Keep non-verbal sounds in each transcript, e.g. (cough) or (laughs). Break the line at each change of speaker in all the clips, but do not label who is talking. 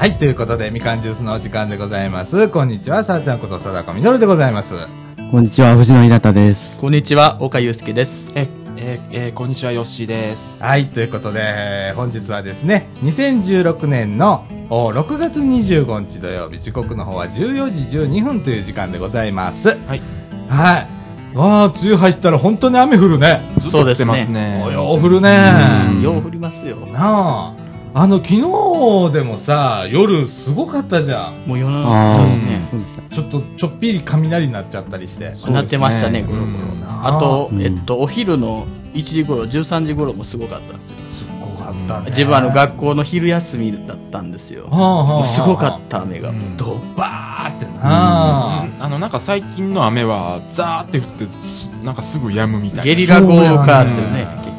はい、ということで、みかんジュースのお時間でございます。こんにちは、さあちゃんこと貞子みのるでございます。
こんにちは、藤野稲田です。
こんにちは、岡祐介です。
え、えーえーこんにちは、ヨッシーです。
はい、ということで、本日はですね、2016年のお6月25日土曜日、時刻の方は14時12分という時間でございます。
はい。
はい。わあ、梅雨入ったら本当に雨降るね。
ずっと降ってますね。
およう降るね。
うんよう降りますよ。
なあ。あの、昨日でもさ、夜すごかったじゃん。
もう世の
ああ
中そうですね。
ちょっと、ちょっぴり雷になっちゃったりして。
そう
なってましたね、ゴロゴロ
うん。
あと
う、ん
えっと、お昼の1時頃、13時頃もすごかったんですよ。
すごかったね。
自分あの学校の昼休みだったんですよ。すごかった雨が。
うん
ドバーってな、
あの、なんか最近の雨は、ザーって降って、すなんかすぐ止むみたいな。
ゲリラ豪雨ですよね。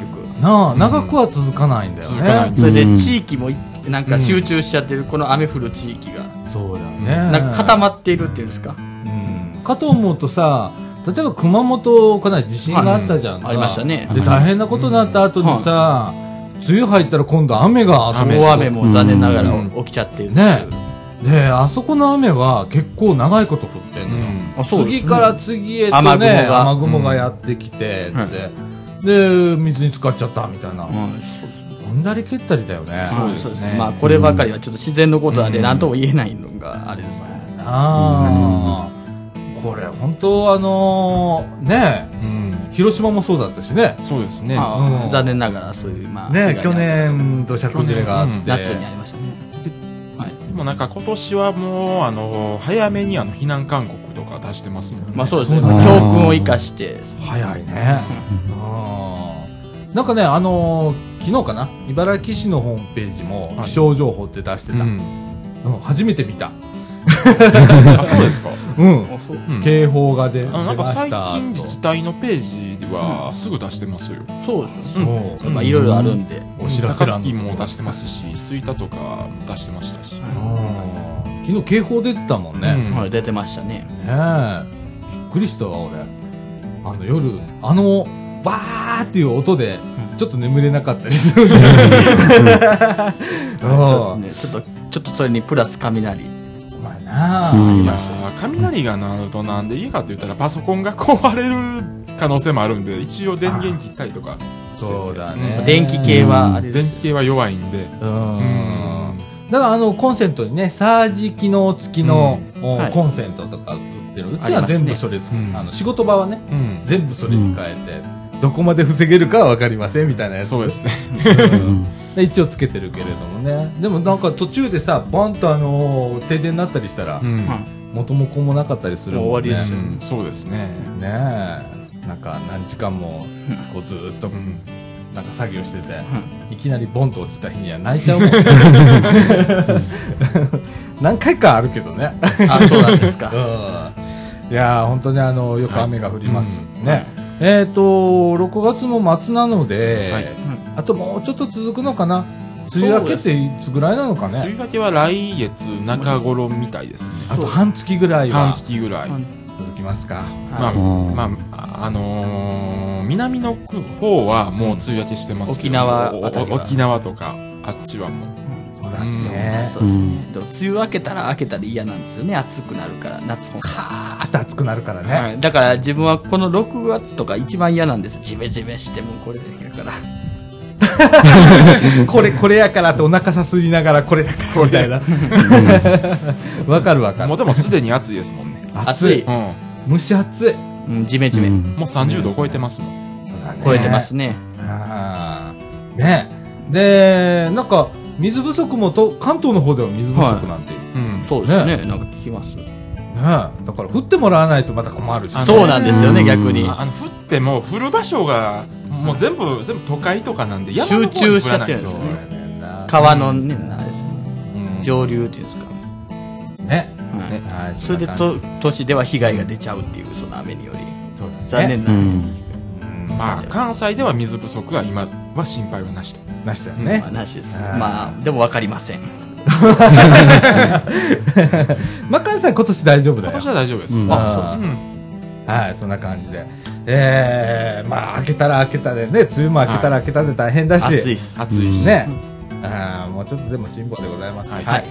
な。あ長くは続かないんだよね、
それで
うん。
地域もいなんか集中しちゃってる、この雨降る地域が。
そうだよね。
なんか固まっているっていうんですか？
うん。かと思うとさ例えば熊本かなり地震があったじゃん
ありましたね。
で大変なことになった後にさ、梅雨入ったら今度雨が
雨
大雨も残念ながら
うん。
起きちゃってる。
ね。であそこの雨は結構長いこと降ってんのよ、
あ、そうです
次から次へと
雨
ね
雲が。
雨雲がやってきて、
うん
でで水に浸かっちゃったみたいな、
うんそうです
踏んだり蹴ったりだよね、
そうですね。
まあこればかりはちょっと自然のことなんで
うん。
何とも言えないのがあれですね。
ああ、これ本当あのーね
うん。
広島もそうだったしね。
そうですね。
ま
うん。
あ残念ながらそういうまあ
ね去年土砂崩れがあって、
去
夏にありましたね。はい。
でもなんか今年はもう、あの、早めにあの、避難勧告とか出してますもんね。
まあそうですね。教訓を生かして。
早いね、うん。なんかねあのー昨日かな？茨城市のホームページも
はい。
気象情報って出してた、
うん。
うん。初めて見た、(laughs)
あ、そうですか？
うん、警報が出
あのなんか最近自治体のページではすぐ出してますよ。
そうですよ
う。
まあいろいろあるんで。
お知らせ
高
欄
槻も出してますし、吹田とかも出してましたし。
うん昨日警報出てたもんね、
うん。
はい出てましたね。
ねえ。びっくりしたわ俺。あの夜あのバーっていう音でちょっと眠れなかったりするね。(laughs)
そうですね。ちょっとちょっとそれにプラス雷。
まあなあ、
うん
いやー雷が鳴るとなんでいいかって言ったらパソコンが壊れる可能性もあるんで一応電源切ったりとかしてて
そうだね。
電気系はあれです
電気系は弱いんで。
うん。
うん
だからあのコンセントにねサージ機能付きの、お
はい。
コンセントとか売ってるうちは全部それつく、
うん。
あの仕事場はね
うん。
全部それに変えて、どこまで防げるかは分かりませんみたいなやつ。
そうですね。
うん。で一応つけてるけれどもね。でもなんか途中でさボンとあのー停電になったりしたら、
うん。
は
元も子もなかったりするもんね。
もう終わりですよ
うん。そうですね。
ねえ。なんか何時間もこうずーっと
うん
なんか作業してて、
い
いきなりボンと落ちた日には泣いちゃうもん。(laughs) 何回かあるけどね。
あ、そうなんですか。(laughs)
いやー本当にあのよく雨が降ります、
はい。
ね、えっ、と6月の末なので、
はい。
あともうちょっと続くのかな。梅雨明けっていつぐらいなのかね。
梅雨明けは来月中頃みたいですね。
あと半月ぐらいは。
半月ぐらい。
うん
続きますか。
まあ
はい。
うん
まああのー南の方はもう梅雨明けしてますけど
沖縄あたりは。
お沖縄とかあっちはもう。
そうだね、
そうですね。でも梅雨明けたら明けたで嫌なんですよね。暑くなるから、夏本
カーッと暑くなるからね、
はい、だから自分はこの6月とか一番嫌なんですジメジメしてもこれだから (laughs)
これこれやからってお腹さすりながらこれだからみたいな。わかるわかる。
もうでもすでに暑いですもんね。
暑い。
うん。も
蒸し暑い、
うんジメジメ、
うん。
う30度超えてますもん。
超えてますね。
あー。ね。でなんか水不足もと関東の方では水不足なんて。い。う、
うん
そうですね。なんか聞きます。
ね。だから降ってもらわないとまた困るし。
そうなんですよね
うん。
逆に。
ああの降っても降る場所がもう全部全部都会とかなんで
集中しちゃってるんです
そう
ね川のねあれですね。
うん。
上流っていうんですか、
ね。
はい。それでと都市では被害が出ちゃうっていうその雨により。
そうだね。
残念な、
うん。
うん。
まあ関西では水不足は今は心配はなしと。
なしだよね。
まあ、なしです。
はい。
まあでも分かりません。(laughs)
まあ関西今年大丈夫だよ。
今年は大丈夫です。
うん。
あ
うん
はいそんな感じで。えー、まあ開けたら開けたでね梅雨も開けたら開けたで大変だし、
暑いっす。
暑いし
ね、あーもうちょっとでも辛抱でございます。
はい。
はい。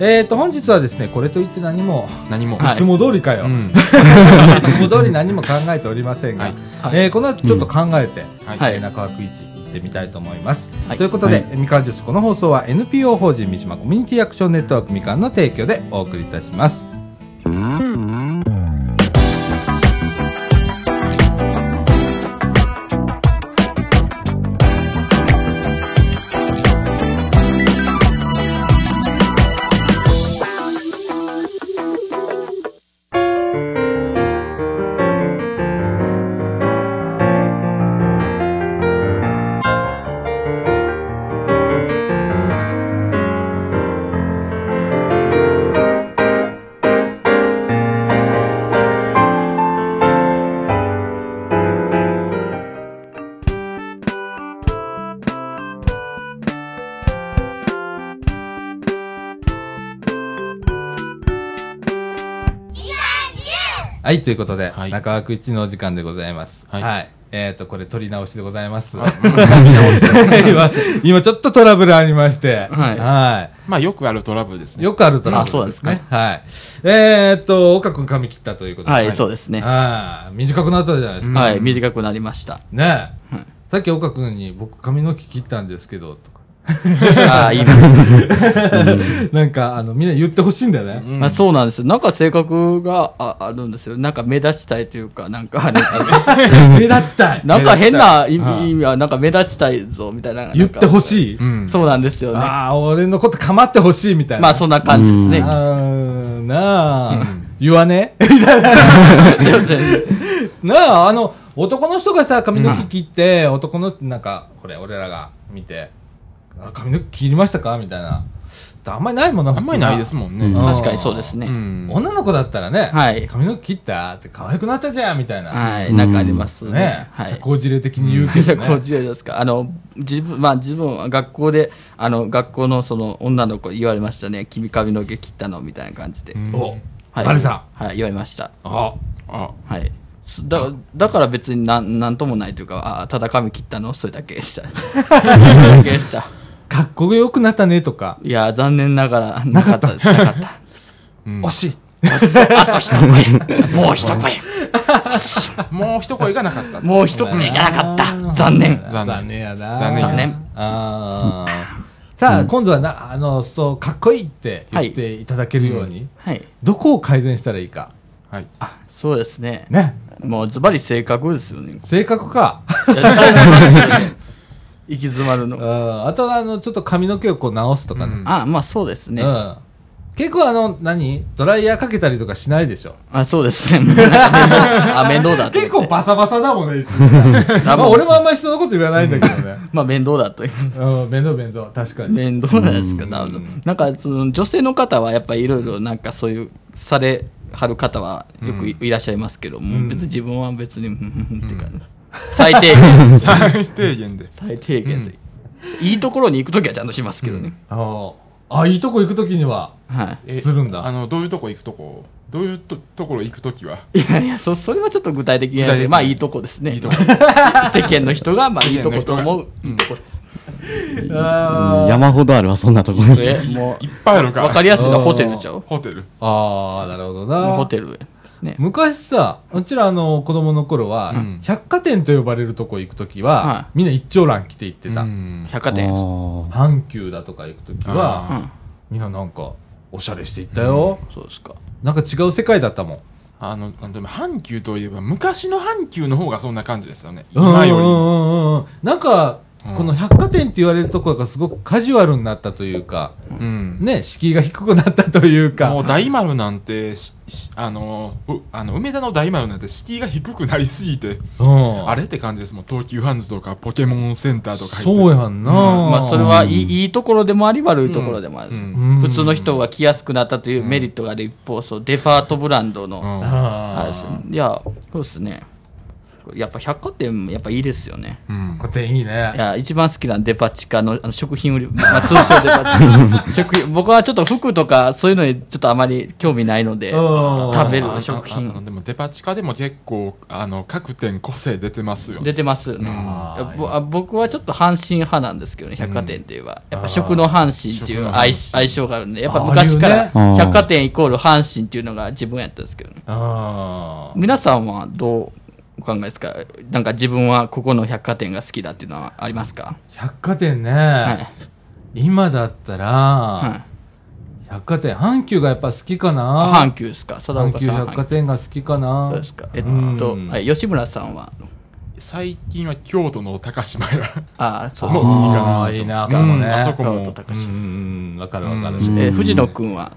えっ、と、本日はですね、これといって何も、
何も。
はい
いつも通りかよ。(laughs)
うん。
いつも通り何も考えておりませんが、
はい。
はい。
えーこの後ちょっと考えて、
はい
はい。
えー中枠一行ってみたいと思います。
はい。
ということで、
はい。
みかんジュースこの放送は NPO 法人三島コミュニティアクションネットワークみかんの提供でお送りいたします。はい、ということで、
はい
中枠一のお時間でございます。は。
はいい
えっ、と、これ取り直しでございます。
はい
今、(laughs) (laughs) 今ちょっとトラブルありまして、
はい
はい
まあ、よくあるトラブルですね。
よくあるトラブルですね。はい。えー、っと、岡君髪切ったということ
はい、そうですね。
ああ、短くなったじゃないですか。
はい、短くなりました。
ねえ。さっき岡君に僕髪の毛切ったんですけど、とか。(laughs)
ああ、いい。
なんか、あの、みんな言ってほしいんだよね。
うん
まあ、そうなんですよ。なんか性格がああるんですよ。なんか目立ちたいというか、なんかあれ、(laughs)
目立ちたい。(laughs)
なんか変な意味意味は、なんか目立ちたいぞ、みたいな。
言ってほ
い。
しい。
うん。
そうなんですよね。
ああ、俺のこと構ってほしいみたいな。
まあ、そんな感じですね。
あーなあ、
うん
言わね？
いや全然
なあ、あの、男の人がさ、髪の毛切って、男の、なんか、これ、俺らが見て、あ髪の毛切りましたか？みたいな。あんまりないもんな、
あんまりないですもんね。
うん
確かにそうですね。
うん。
女の子だったらね、
はい
髪の毛切った？って可愛くなったじゃんみたいな。
はい、なんかありますね。
ね、
はい
社。交辞令的に言うけどね。
こちらですか？あの、自分、まあ自分は学校で、あの、学校のその女の子言われましたね。君髪の毛切ったの？みたいな感じで。
うん
お、
はい。
バレた
はい、言われました。
あ、
あ、
はい。そだだから別になんなんともないというか、あただ髪切ったの？それだけでした。(laughs) それだけでした。
かっこよくなったねとか、
いや、残念ながら、なかったです。なかった。
うん
惜しい。
あと一声。もう一声。(laughs)
もう一声がなかった。
もう一声がなかった。残念。
残念
残念やな。
残念
残念
ああ。さあ、今度はな、あの、そう、かっこいいって言っていただけるように、
はい。
どこを改善したらいいか。
はい。
あ、そうですね。
ね。
もうズバリ性格ですよね。
性格か。
行き詰まる
う
の。
ん。あと、あの、ちょっと髪の毛をこう直すとかね。
うん
あ、まあそうですね。
うん。結構あの、何？ドライヤーかけたりとかしないでしょ？
あ、そうですね。もうなんか面倒あ、面倒だと思って。
結構バサバサだもんね、いつ (laughs)
あ
まあ俺もあんまり人のこと言わないんだけどね。(laughs)
まあ面倒だという。
うん、面倒面倒、確かに。
面倒なんですか、
うん
なるほど。なんか、その女性の方はやっぱりいろいろなんかそういう、されはる方はよくいいらっしゃいますけども、
うん
別に自分は別に、ふんふんふんって感じ。最低限。
最低限で。
最低限です。いいところに行くときはちゃんとしますけどね。
ああ。あ、いいとこ行くときには、
は
え
するんだ
あの、どういうとこ行くとこ？どういうとところ行くときは？
い。いやいや、そ、それはちょっと具体的に言えないですけどまあいいとこですね。
いいとこ。
世間の人が、まあいいとこと思う、
うん
いいとこです。
山ほどあるわ、そんなところ。
え、も
いっぱいあるから。
わかりやすいのはホテルちゃう
ホテル。
あー、なるほどな。
ホテルですね。
昔さ、うちらあの、子供の頃は、
うん
百貨店と呼ばれるとこ行くときは、
は
みんな一丁蘭着て行ってた。
うん
百貨店。
阪急だとか行くときは、
あ
みんななんか、おしゃれして行ったよ。
そうですか。
なんか違う世界だったもん。
あの、あのでも阪急といえば、昔の阪急の方がそんな感じですよね。
うん
今よりも。
うんうんうんなんか、
うん
この百貨店って言われるところがすごくカジュアルになったというか、
うん。
ね、敷居が低くなったというか。
もう大丸なんて、あの、うあの、梅田の大丸なんて敷居が低くなりすぎて、
うん。
あれって感じです。もん。東急ハンズとかポケモンセンターとか入って
そうやんな、
まあそれはいいいいところでもあり悪いところでもある。普通の人が来やすくなったというメリットがある。一方、そうデパートブランドの、
うん。
あれ
あ
ですねいや、そうですね。やっぱ百貨店やっぱいいですよね。
うん。
こていい
い
ね。
や、一番好きなデパ地下のあの食品売り、まあ通称デパ地下。(laughs) 食品、僕はちょっと服とかそういうのにちょっとあまり興味ないので、
うん。
食べる
あ
食品。
でもデパ地下でも結構あの各店個性出てますよ。ね
出てますよね。僕はちょっと阪神派なんですけどね、百貨店っていうのは。やっぱ食の阪神っていう相相性があるんで、やっぱ昔か
あ
ら百貨店イコール阪神っていうのが自分やったんですけどね。
あ
皆さんはどう？お考えですか？なんか自分はここの百貨店が好きだっていうのはありますか？
百貨店ね、
はい。
今だったら、
はい。
百貨店、阪急がやっぱ好きか
あ
な？
阪急ですか？佐
阪急
岡さん。
百貨店が好きかな？
そうですか。えっ
うん
と、はい、吉村さんは、
最近は京都の高島屋
ああ、そう
もいいかな
あーいいな
うん
かもね
あそこ
京都
も
高島
うんうんうん、わかるわかる。
うん
えー藤野くんは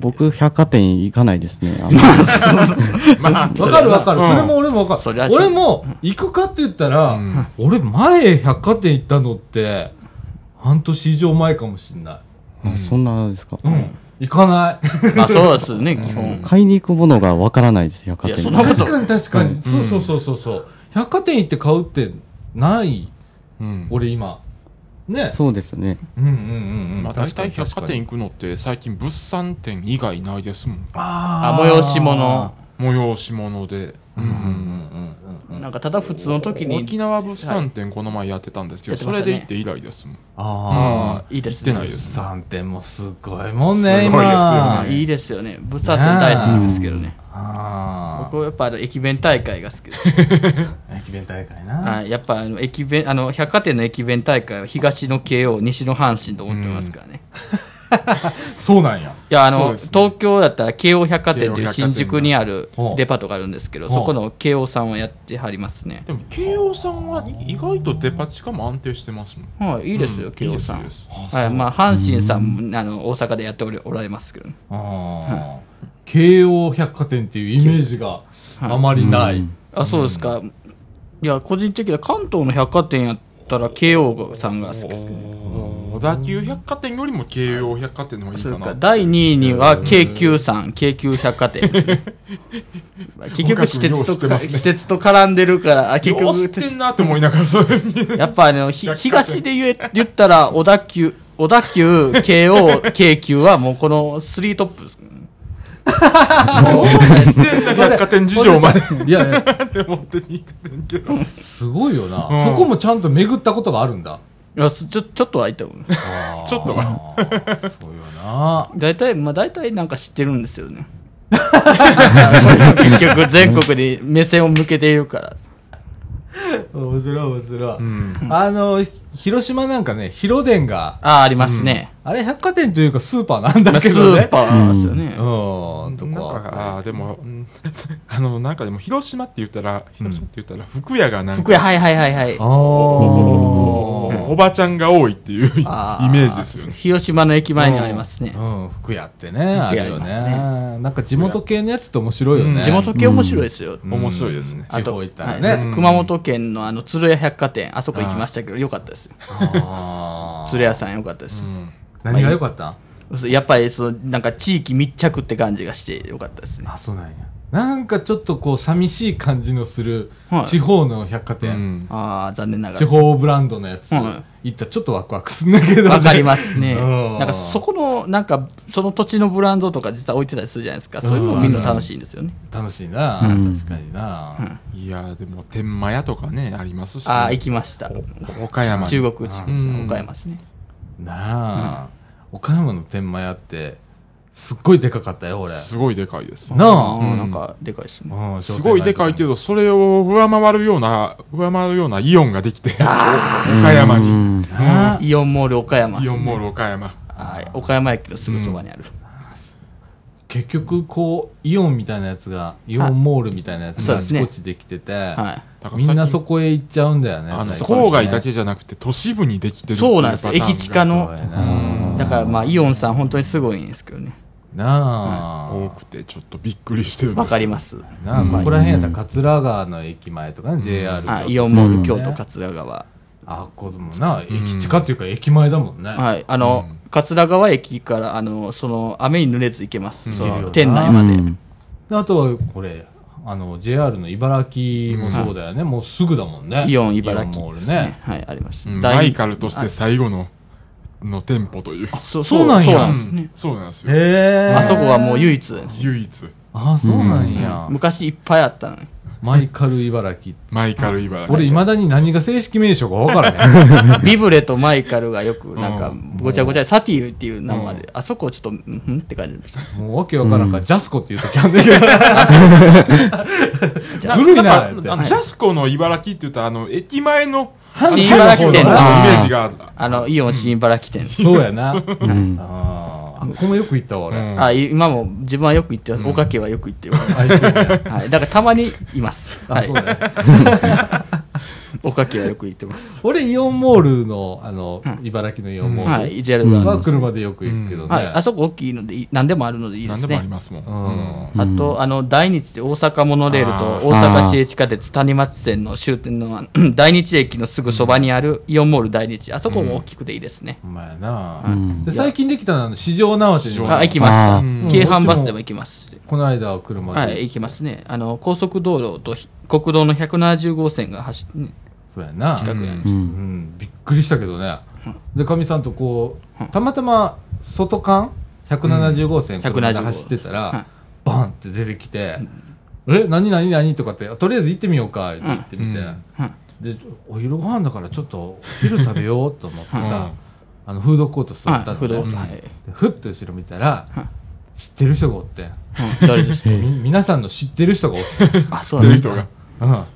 僕、百貨店行かないですね。ま
まあ
わかるわかる。
うん
それも俺もわかる。俺も行くかって言ったら、
うん
俺前百貨店行ったのって、半年以上前かもしんない。
あそんなですか？
うん。行かない。
まあそうですね、基本。
買いに行くものがわからないです、百貨
いや、
店に
そんなこと
確かに確かに。そうそうそうそうそう。百貨店行って買うってない、
うん
俺今。ね。
そうですよね。
うんうんうんうん。
まあ、大体百貨店
行
行くのって最近物産展以外ないですもん
あ
あ、催し物。
催し物で。
なんかただ普通の時に、
沖縄物産展この前やってたんですけど、
ね
それで行って以来ですもん
ああ。
いいですね
行ってない。です
3点もすごいもんね、
すごいですよ
今。
ね
いいですよね。物産展大好きですけどね。
あ
僕はやっぱあの駅弁大会が好きです。
あ。(laughs) 駅弁大会な。
はい、やっぱあの駅弁、あの、百貨店の駅弁大会は東の慶応、西の阪神と思ってますからね。(laughs)
そうなんや。
いや、あの、
ね。
東京だったら京王百貨店という新宿にあるデパートがあるんですけど、そこの京王さんはやってはりますね。
でも慶応さんは意外とデパ地下も安定してますもん。
はい、いいですよ、
うん
京王さん。
いい。
はい、まあ、阪神さんも、あの、大阪でやっておりおられますけど、
ああ。京王百貨店っていうイメージがあまりない。
あ、そうですか。いや、個人的には関東の百貨店やったら京王さんが好きですね。
小田急百貨店よりも慶応百貨店の方がいいかな。
か。第2位には京急さん、京急百貨店ですね。(laughs) 結局私鉄と
ね。
私鉄と絡んでるから、あ、結局
知ってんなって思いながらそれに。
やっぱあの、東で言え言ったら、小田急、小田急、京王、(laughs) 京急はもうこのスリートップです。(laughs)
百貨店事情まで
いやいや、
って思ってに行ってんけど
すごいよな。
うん
そこもちゃんと巡ったことがあるんだ。
いや、すちょ、ちょっとはいいと思う。(laughs)
ちょっとは
そうよな。
大体、まあ大体なんか知ってるんですよね。(laughs) 結局全国に目線を向けているから。
面白い面白い。
うん
あの、ひ広島なんかね、広電が、
ああ、ありますね。
あれ百貨店というかスーパーなんだけどね。
ーパーですよね。
うん、と
なん
か。
かあーでもうん (laughs) あのなんかでも広島って言ったら広島って言ったら服屋がなんか
服屋、はいはいはいはい。
あ
おばちゃんが多いっていう (laughs) イメ
あ
ージですよね
広島の駅前にありますね
あ。。うん、服屋ってね、あ
服屋
るよね。なんか地元系のやつって面白いよね。
うん
地元系面白いですよ。
うん
面白いですね
地方行ったら
はい
ね。
そう熊本県のあの鶴屋百貨店、あそこ行きましたけど、よかったですよ。鶴屋さんよかったですよ。
うん
何が良かった？
そうやっぱりそのなんか地域密着って感じがしてよかったですね。
あ、そうなんや。なんかちょっとこう寂しい感じのする
はい
地方の百貨
う
店。
ん
ああ、残念なが
地
ら。
方ブランドのやつ
は
行ったらちょっとワクワクすんだけどね。
わかりますね。
うん
なんかそこの、なんかその土地のブランドとか実は置いてたりするじゃないですか。そういうのを見るの楽しいんですよね。
楽しいな、
うん
確かにな、
いやーでも天満屋とかねありますしね
ああ、行きました。
岡山に
中国地区です
うん
岡山ですね。
なあ、岡山の天満屋ってすっごいでかかったよ俺。
すごいでかいです。
なあ。
あーなんかでかいですね。
うん
すごいでかいけどそれを上回るような上回るようなイオンができて岡山
う
に
イオンモール岡山。
イオンモール岡山。
はい岡山駅のすぐそばにある。
結局こうイオンみたいなやつがイオンモールみたいなやつがあ
そうですね。
ちこちできてて、
はい。
だから
みんなそこへ行っちゃうんだよね
郊外だけじゃなくて都市部にできてる
そうなんです。駅近の。
そうやな
だからまあイオンさん本当にすごいんですけどね。
なあ、
多くてちょっとびっくりしてるんです
わかります。
なあここら辺やったら桂川の駅前とかね JR とか。
はい、イオンモール
ね
京都桂川。
あこでもな駅近っていうか駅前だもんね、
はい、あの、桂川駅から、あの、その、雨に濡れず行けます。店内まで。
うん。
であとはこれあの JR の茨城もそうだよね、もうすぐだもんね。
イオン茨城
イオンモールね、
はい、あります。
うん。
大
マイカルとして最後の、の店舗という。
そ
そうなんや
そうなんですね。
そうなんですよ。
へえ
あそこはもう唯一。
唯一。
あそうなんや、
昔いっぱいあったのに。
マイカル茨城
マイカル茨城。
俺いまだに何が正式名称か分からへん (laughs) (laughs)
ビブレとマイカルがよく、なんか
うん、
ごちゃごちゃ、サティっていう名前で、あそこちょっと、うんんって感じでした。
もうわけわからんから、ジャスコっていう時あるんだけど (laughs) 古いな
ジャスコの茨城って言ったら、あの、駅前の、
新茨城店
のイ
の、
メージがあ
の、イオン新茨城店。
そうやな。
うん。
あここもよく行ったわ俺、
今も自分はよく行ってます。おかけはよく行ってはい。だからたまにいます。はいおかけはよく行ってます。
俺イオンモールのあの、茨城のイオンモール、
はい。ジェルが。
は車でよく行くけどね、
はい。あそこ大きいので何でもあるのでいいです
何でもあり
ね。
ますもん。
うん
あと、あの、大日で大阪モノレール
あ
と
ー
大阪市営地下鉄谷町線の終点の大日駅のすぐそばにあるイオンモール大日。あそこも大きくていいですね。
お前な、
うん
で最近できたのはあの市場縄手にも
あ、行きました。京阪バスでも行きます。
この間は車で、
はい、行きますね。あの、高速道路とひ国道の170号線が走ってね、
そうやな。
近くにあります。
う。
うん。ん、びっくりしたけどね、でかみさんとこうたまたま外間170号線車で
175
走ってたら、
はい
バンって出てきて「え何何何?」とかって「とりあえず行ってみようか」って言ってみて、
うん。
うん。
でお昼ご飯だからちょっとお昼食べようと思ってさ、
うん。
あのフードコート座ったの
はい、フード
ね、
はい。
でふっと後ろ見たら、
はい
知ってる人がおって
うん誰ですか？
み皆さんの知ってる人がおって、(laughs)
あ、そう
出
なんです
る人が。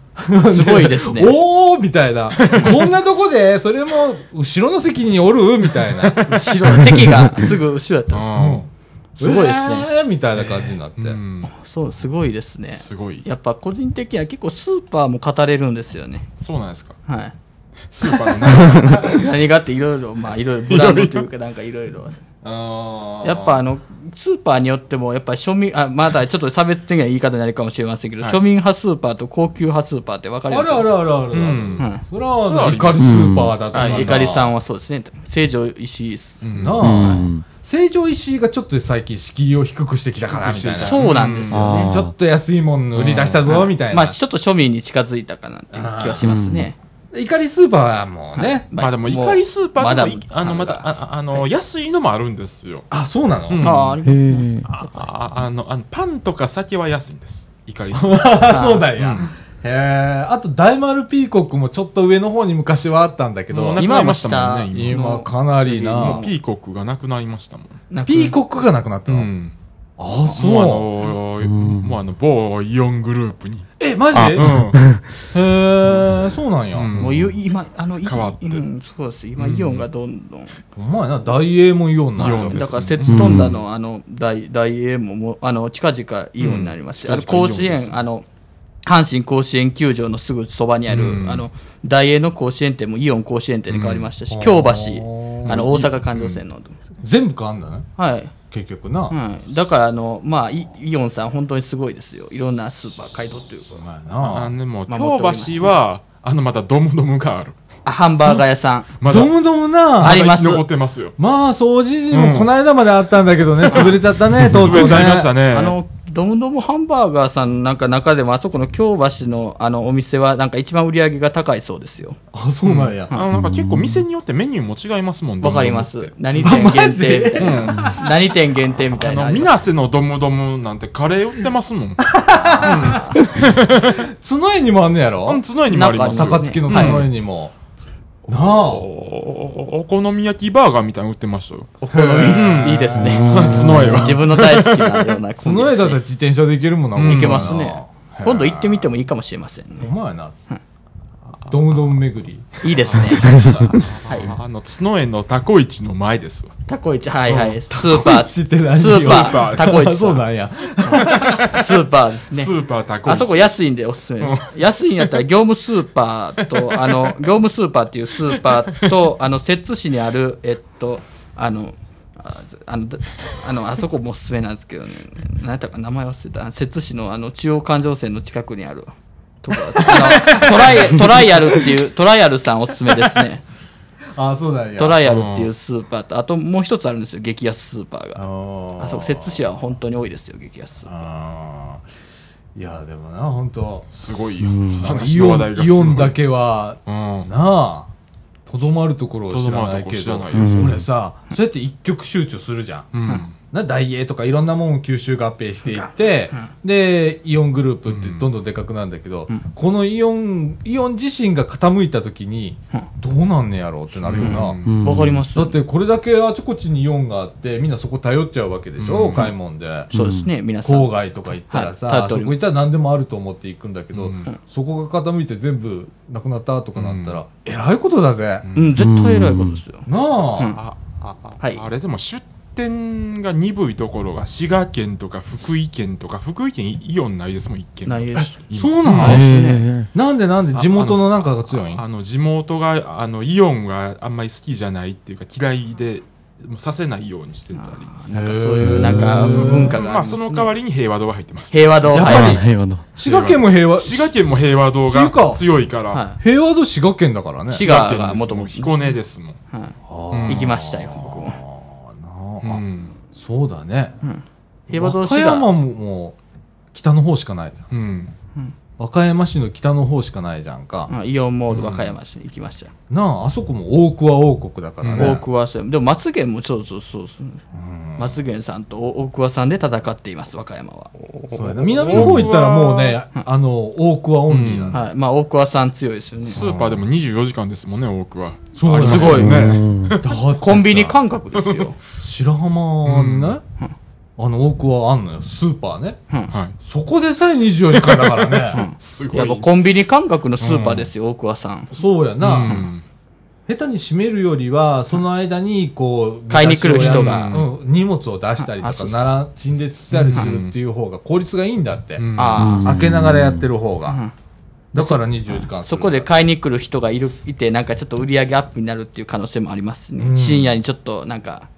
うん、(laughs)
すごいですね。(laughs)
おーみたいな。こんなとこで、それも、後ろの席におるみたいな。
後ろ、席がすぐ後ろやったんです
うん
すごいですね
えーみたいな感じになって。
うん
そう、すごいですね。
すごい。
やっぱ個人的には結構スーパーも語れるんですよね。
そうなんですか。
はい。
スーパーの中
何がっていろいろ、まあいろいろブランドというかなんかいろいろ。やっぱあの、スーパーによっても、やっぱり庶民、あ、まだちょっと差別的な言い方になるかもしれませんけど、
はい
庶民派スーパーと高級派スーパーって分かります
あるあるあるあるある。
うん
はい
それは、怒りスーパーだとかさ。
はい、ゆかりさんはそうですね。成城石井
なあ、
うん。
成城石井がちょっと最近敷居を低くしてきたかな、みたいな。
そうなんですよね。
ちょっと安いもん売り出したぞ、みたいな。
まあ、ちょっと庶民に近づいたかなっていう気はしますね。
怒りスーパーはもうね。
まあでも、怒りスーパーでもあの、また、ああの、安いのもあるんですよ。
あ、そうなの、
うん
ああ、あり
へ
ますね。
え。
あああの、あのパンとか酒は安いんです。怒りスーパー。
そうなんや。へえ。あと、大丸ピーコックもちょっと上の方に昔はあったんだけど、
なくなりましたもんね、今。
今かなりな。
ピーコックがなくなりましたもん。
ピーコックがなくなったの、
うん。
あ、そう。
もうあの、
ん
もうあの、某イオングループに。
え、マジ？で、
うん。(laughs)
へえ、そうなんや。
うん
もうい今、あの、い
変わって
うん、そうです。今、イオンがどんどん。
お前な、大英もイオンな
イオンです
だから、摂津飛んだの、あの、大、大英ももう、あの、近々イオンになりまして、
うん
あの、甲子園、あの、阪神甲子園球場のすぐそばにある、
うん
あの、大英の甲子園店もイオン甲子園店に変わりましたし、
うん
京橋、
うん
あの、大阪環状線の、
全部変わんだね。
はい。
結局な。
はい。だから、あの、まあ、イイオンさん本当にすごいですよ。いろんなスーパー買い取ってる
お前
あ
な。
でも、
まあ持っております
京橋は、あの、またドムドムがある。
あ、ハンバーガー屋さん。
まだ
ド、ムドムな。
あります
残ってますよ。
まあ、掃除に
うん
もこの間まであったんだけどね、潰れちゃったね、とうとうね。
潰れちゃいましたね。
あの、ドムドムハンバーガーさんなんか中でも、あそこの京橋のあのお店はなんか一番売り上げが高いそうですよ。
あ、そうなんや。
あの、なんか結構店によってメニューも違いますもん、
わかりま。す何店限定みたいな。何店限定みた
あの、
いなのあります。
みなせのドムドムなんてカレー売ってますもん。(laughs) (laughs)
角園にもあんねやろ？
うん、角にもありますよ。
高槻の角園にも。なあ。
おお好み焼きバーガーみたいなの売ってましたよ。
お好みいいですね。
角江は。
自分の大好きなような
角江だったら自転車で行けるもんな。
行けますね。今度行ってみてもいいかもしれませんね。
お前な。うんどんどん巡り。
いいですね。はい。
あの、角江のタコ市の前ですわ。
タコイチ、はいはい。スーパー、スーパ
ー
ー、タコイチさ。
そうなんんや。(laughs)
スーパーですね
ス。ーパータコ市。
あそこ安いんでおすすめです。安いんやったら業務スーパーと、(laughs) あの、業務スーパーっていうスーパーと、あの、摂津市にある、えっと、あの、ああの、だあの、あそこもおすすめなんですけどね、何やったか名前忘れた。摂津市のあの、中央環状線の近くにある、とか、あの、トライ、トライアルっていう、トライアルさんおすすめですね。
あ、そうなんや。
トライアルっていうスーパーと、あともう一つあるんですよ、激安スーパーが。
あ
あそこ、摂津市は本当に多いですよ、激安。スーパー。
あー。いやでもな本当。
すごいよ。
うん。
話
イオン
の話題が
イオンだけは
うん。
なあとどまるところを知らないけ
とど
ど
まるとこ知らない
です
俺さそうやって一極集中するじゃん。
うん
な大英とかいろんなもんを吸収合併していって、でイオングループってどんどんでかくなるんだけど、このイオンイオン自身が傾いた時に、どうなんねやろうってなるよな、
うん。
うん。
わかります。
だってこれだけあちこちにイオンがあってみんなそこ頼っちゃうわけでしょ、
うん。
買い物で。
そうですね、皆さん。
郊外とか行ったらさ、
はい
そこ行ったら何でもあると思って行くんだけど、
うん。
そこが傾いて全部なくなったとかなったら、えらいことだぜ、
うん、絶対偉いことですよ。
なあ、
うん。
あああ
はい。
あれでも出店が鈍いところが滋賀県とか福井県とか福井県イオンないですもん一軒
ないです。
今。
そうなの、
はい
え
なんでなんで？地元のなんかが強いん？
ああの地元があのイオンがあんまり好きじゃないっていうか嫌いでもうさせないようにしてたり。
なんかそういう、なんか文化があり
まあその代わりに平和堂が入ってます。
平和堂。
やっぱり
平和の。
滋賀県も平和、
滋賀県も平和堂が強いから、
は
平和と滋賀県だからね。
滋賀が元々
もう彦根ですもん、
い。はい。
あ
うん。
行きましたよ、僕も。
うん
そうだね。
平和堂
和歌
滋賀。
山ももう北の方しかない。
うん
和歌山市の北の方しかないじゃんか。
うんイオンモール和歌山市に行きましたよ。
なあ、あそこも大桑王国だからね。
大桑さん。でも松源もそうそうそうそう。松源さんと大桑さんで戦っています、和歌山は。
そうやな南の方行ったらもうね、あの、大桑オンリーなんだ。
はい。まあ、大桑さん強いですよね。
スーパーでも24時間ですもんね多くは
そう
あります
ごい
ね
コンビニ感覚ですよ。
白浜ね、あの大桑あんのよ、スーパーね。
はい。
そこでさえ24時間だからね。
すごい。
やっぱコンビニ感覚のスーパーですよ、大桑さん。
そうやな。
うん。
下手に閉めるよりは、その間に、こう、
買いに来る人が。
うん、荷物を出したりとか、
あそうそう。
なら、陳列したりするっていう方が効率がいいんだって。
うん。
ああ、
開けながらやってる方が。
ん。
だから24時間。する
そこで買いに来る人がいるいて、なんかちょっと売り上げアップになるっていう可能性もありますしね。
うん。
深夜にちょっとなんか、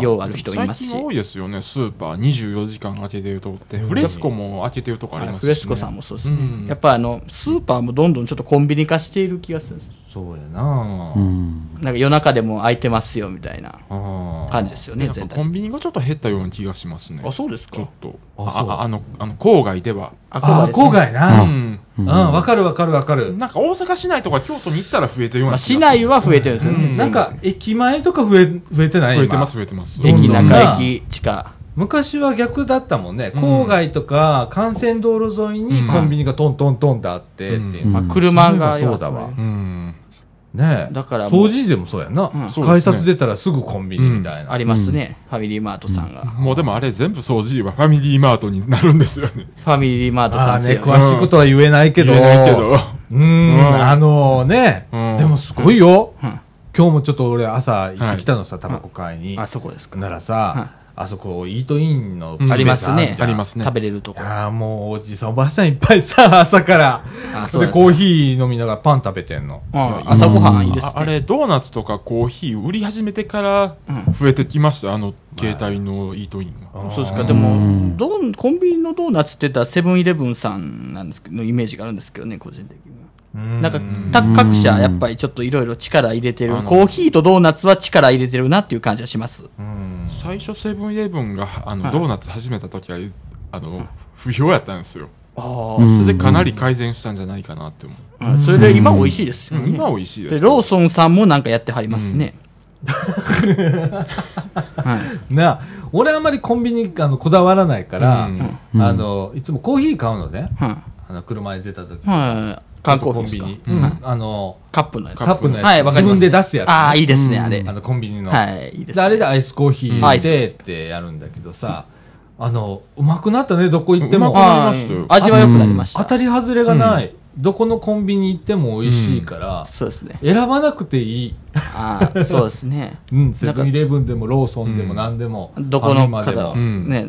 用ある人いますし。
最近多いですよねスーパー24時間開けてるとこってフレスコも開けてるとこありますし、ね、
フレスコさんもそうですね。
うん
やっぱあの、スーパーもどんどんちょっとコンビニ化している気がするんです。
そうやな。
うん。
なんか夜中でも空いてますよみたいな
あ
感じですよね。
コンビニがちょっと減ったような気がしますね。
あ、そうですか。
ちょっ。と。
あ
ああのあの郊外では。
あ
郊外
う
な。
ん。
うん、わかるわかるわかる。
なんか大阪市内とか京都に行ったら増えてるよう
まあ、
な気がする。
市内は増えてるんですよね。
うん。
なんか、駅前とか増え、増えてない今。
増えてます増えてます。
駅、
な。
中駅、地下。
昔は逆だったもんね。
うん。
郊外とか幹線道路沿いにコンビニがトントントンってあってっていう。
うん。
まあ、車が
そうだわ。
うん
ねえ。
だからもう
掃除時でもそうやんな。
うん
そうですね
改札出たらすぐコンビニみたいな。
ありますね、ファミリーマートさんが。
もうでもあれ全部掃除はファミリーマートになるんですよね
ファミリーマート
ああね、
さん強い。
詳しいことは言えないけど。
言えないけど
うーん、
うん
あのね、
うん
でもすごいよ。
うん
今日もちょっと俺朝行ってきたのさ、タバコ買いに。
あそこですか。
ならさ、あそこ、イートインの
うん
ありますね。
ありますね
食べれるとこ。
ああ、もうおじさんおばあさんいっぱいさ、(laughs) 朝から。で、
あそうです
コーヒー飲みながらパン食べてんの。
うん朝ごはんいいですね。
ああれドーナツとかコーヒー売り始めてから増えてきました？あの携帯のイートインが
そうですか。でも、どうコンビニのドーナツって言ったらセブンイレブンさんなんですけど、のイメージがあるんですけどね、個人的には。なんか、た各社やっぱりちょっといろいろ力入れてる。コーヒーとドーナツは力入れてるなっていう感じがします。
最初セブンイレブンがあの、
はい。
ドーナツ始めた時はあの不評やったんですよ。
あ
それでかなり改善したんじゃないかなって思う、
あ。それで今美味しいですよね。
今は美味しいで
ですローソンさんもなんかやってはりますね。はい。(laughs)
な俺あんまりコンビニあのこだわらないから、
うん。
うん
あのいつもコーヒー買うのね、
は
あの車に出た時。
い。はい。缶コーヒー
コンビニ、うん。あの
カップのやつ。
カップのやつ、
はいわかります。
自分で出すやつね、
ああ、いいですね、あれ。
あのコンビニの、
はい、いいです
あれでアイスコーヒー
アイス
入れてってやるんだけどさ、あのうまくなったねどこ行っても。
うまくなりましたよ。
はい。味は良くなりました。
当たり外れがない、どこのコンビニ行っても美味しいから、
そうですね。
選ばなくていい、
ああ、そうですね。(laughs)
うん、セブンイレブンでもローソンでも
うん。
何でも、
どこの方、
うん
ね、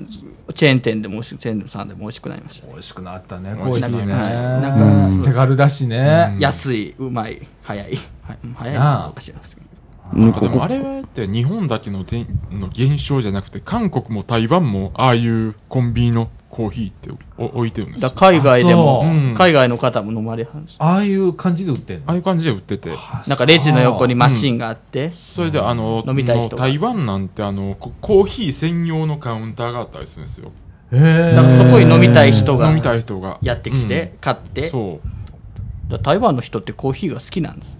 チェーン店でもチェーンさんでも美味しくなりました。
美味しくなったね
美味しく
コーヒーね、
なりました
なんか
手軽だしね、
うん。
安い、うまい、早い。はい、早い
なあ。
か知らないですけ
あれはって日本だけのてんの現象じゃなくて韓国も台湾もああいうコンビニのコーヒーってお置いてるんですよ。
だ海外でも
う。
うん、
海外の方も飲まれはるんです
ああいう感じで売ってんの？
ああいう感じで売ってて。
なんかレジの横にマシンがあって、
それであの
飲みたい人
台湾なんてあのココーヒー専用のカウンターがあったりするんですよ。
へ
からそこに飲みたい人が
飲みたい人が。
やってきて、買っ
うん
て、
そう。
台湾の人ってコーヒーが好きなんです。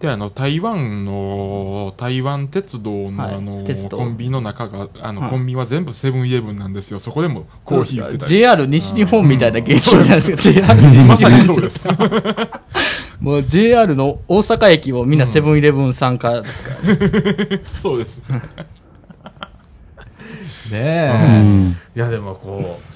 で、で、あの、台湾の、台湾鉄道の、
はい
あの
鉄、道
コンビニの中が、あの、
はい
コンビニは全部セブンイレブンなんですよ。そこでもコーヒー売ってたり
JR 西日本みたいな現象なんですけど、JR
ま
西日
さに
本
そうです。(laughs) (laughs)
もう JR の大阪駅をみんなセブンイレブン参加ですから、(laughs)
そうです。
う
ねえ。
ん。
いや、でもこう、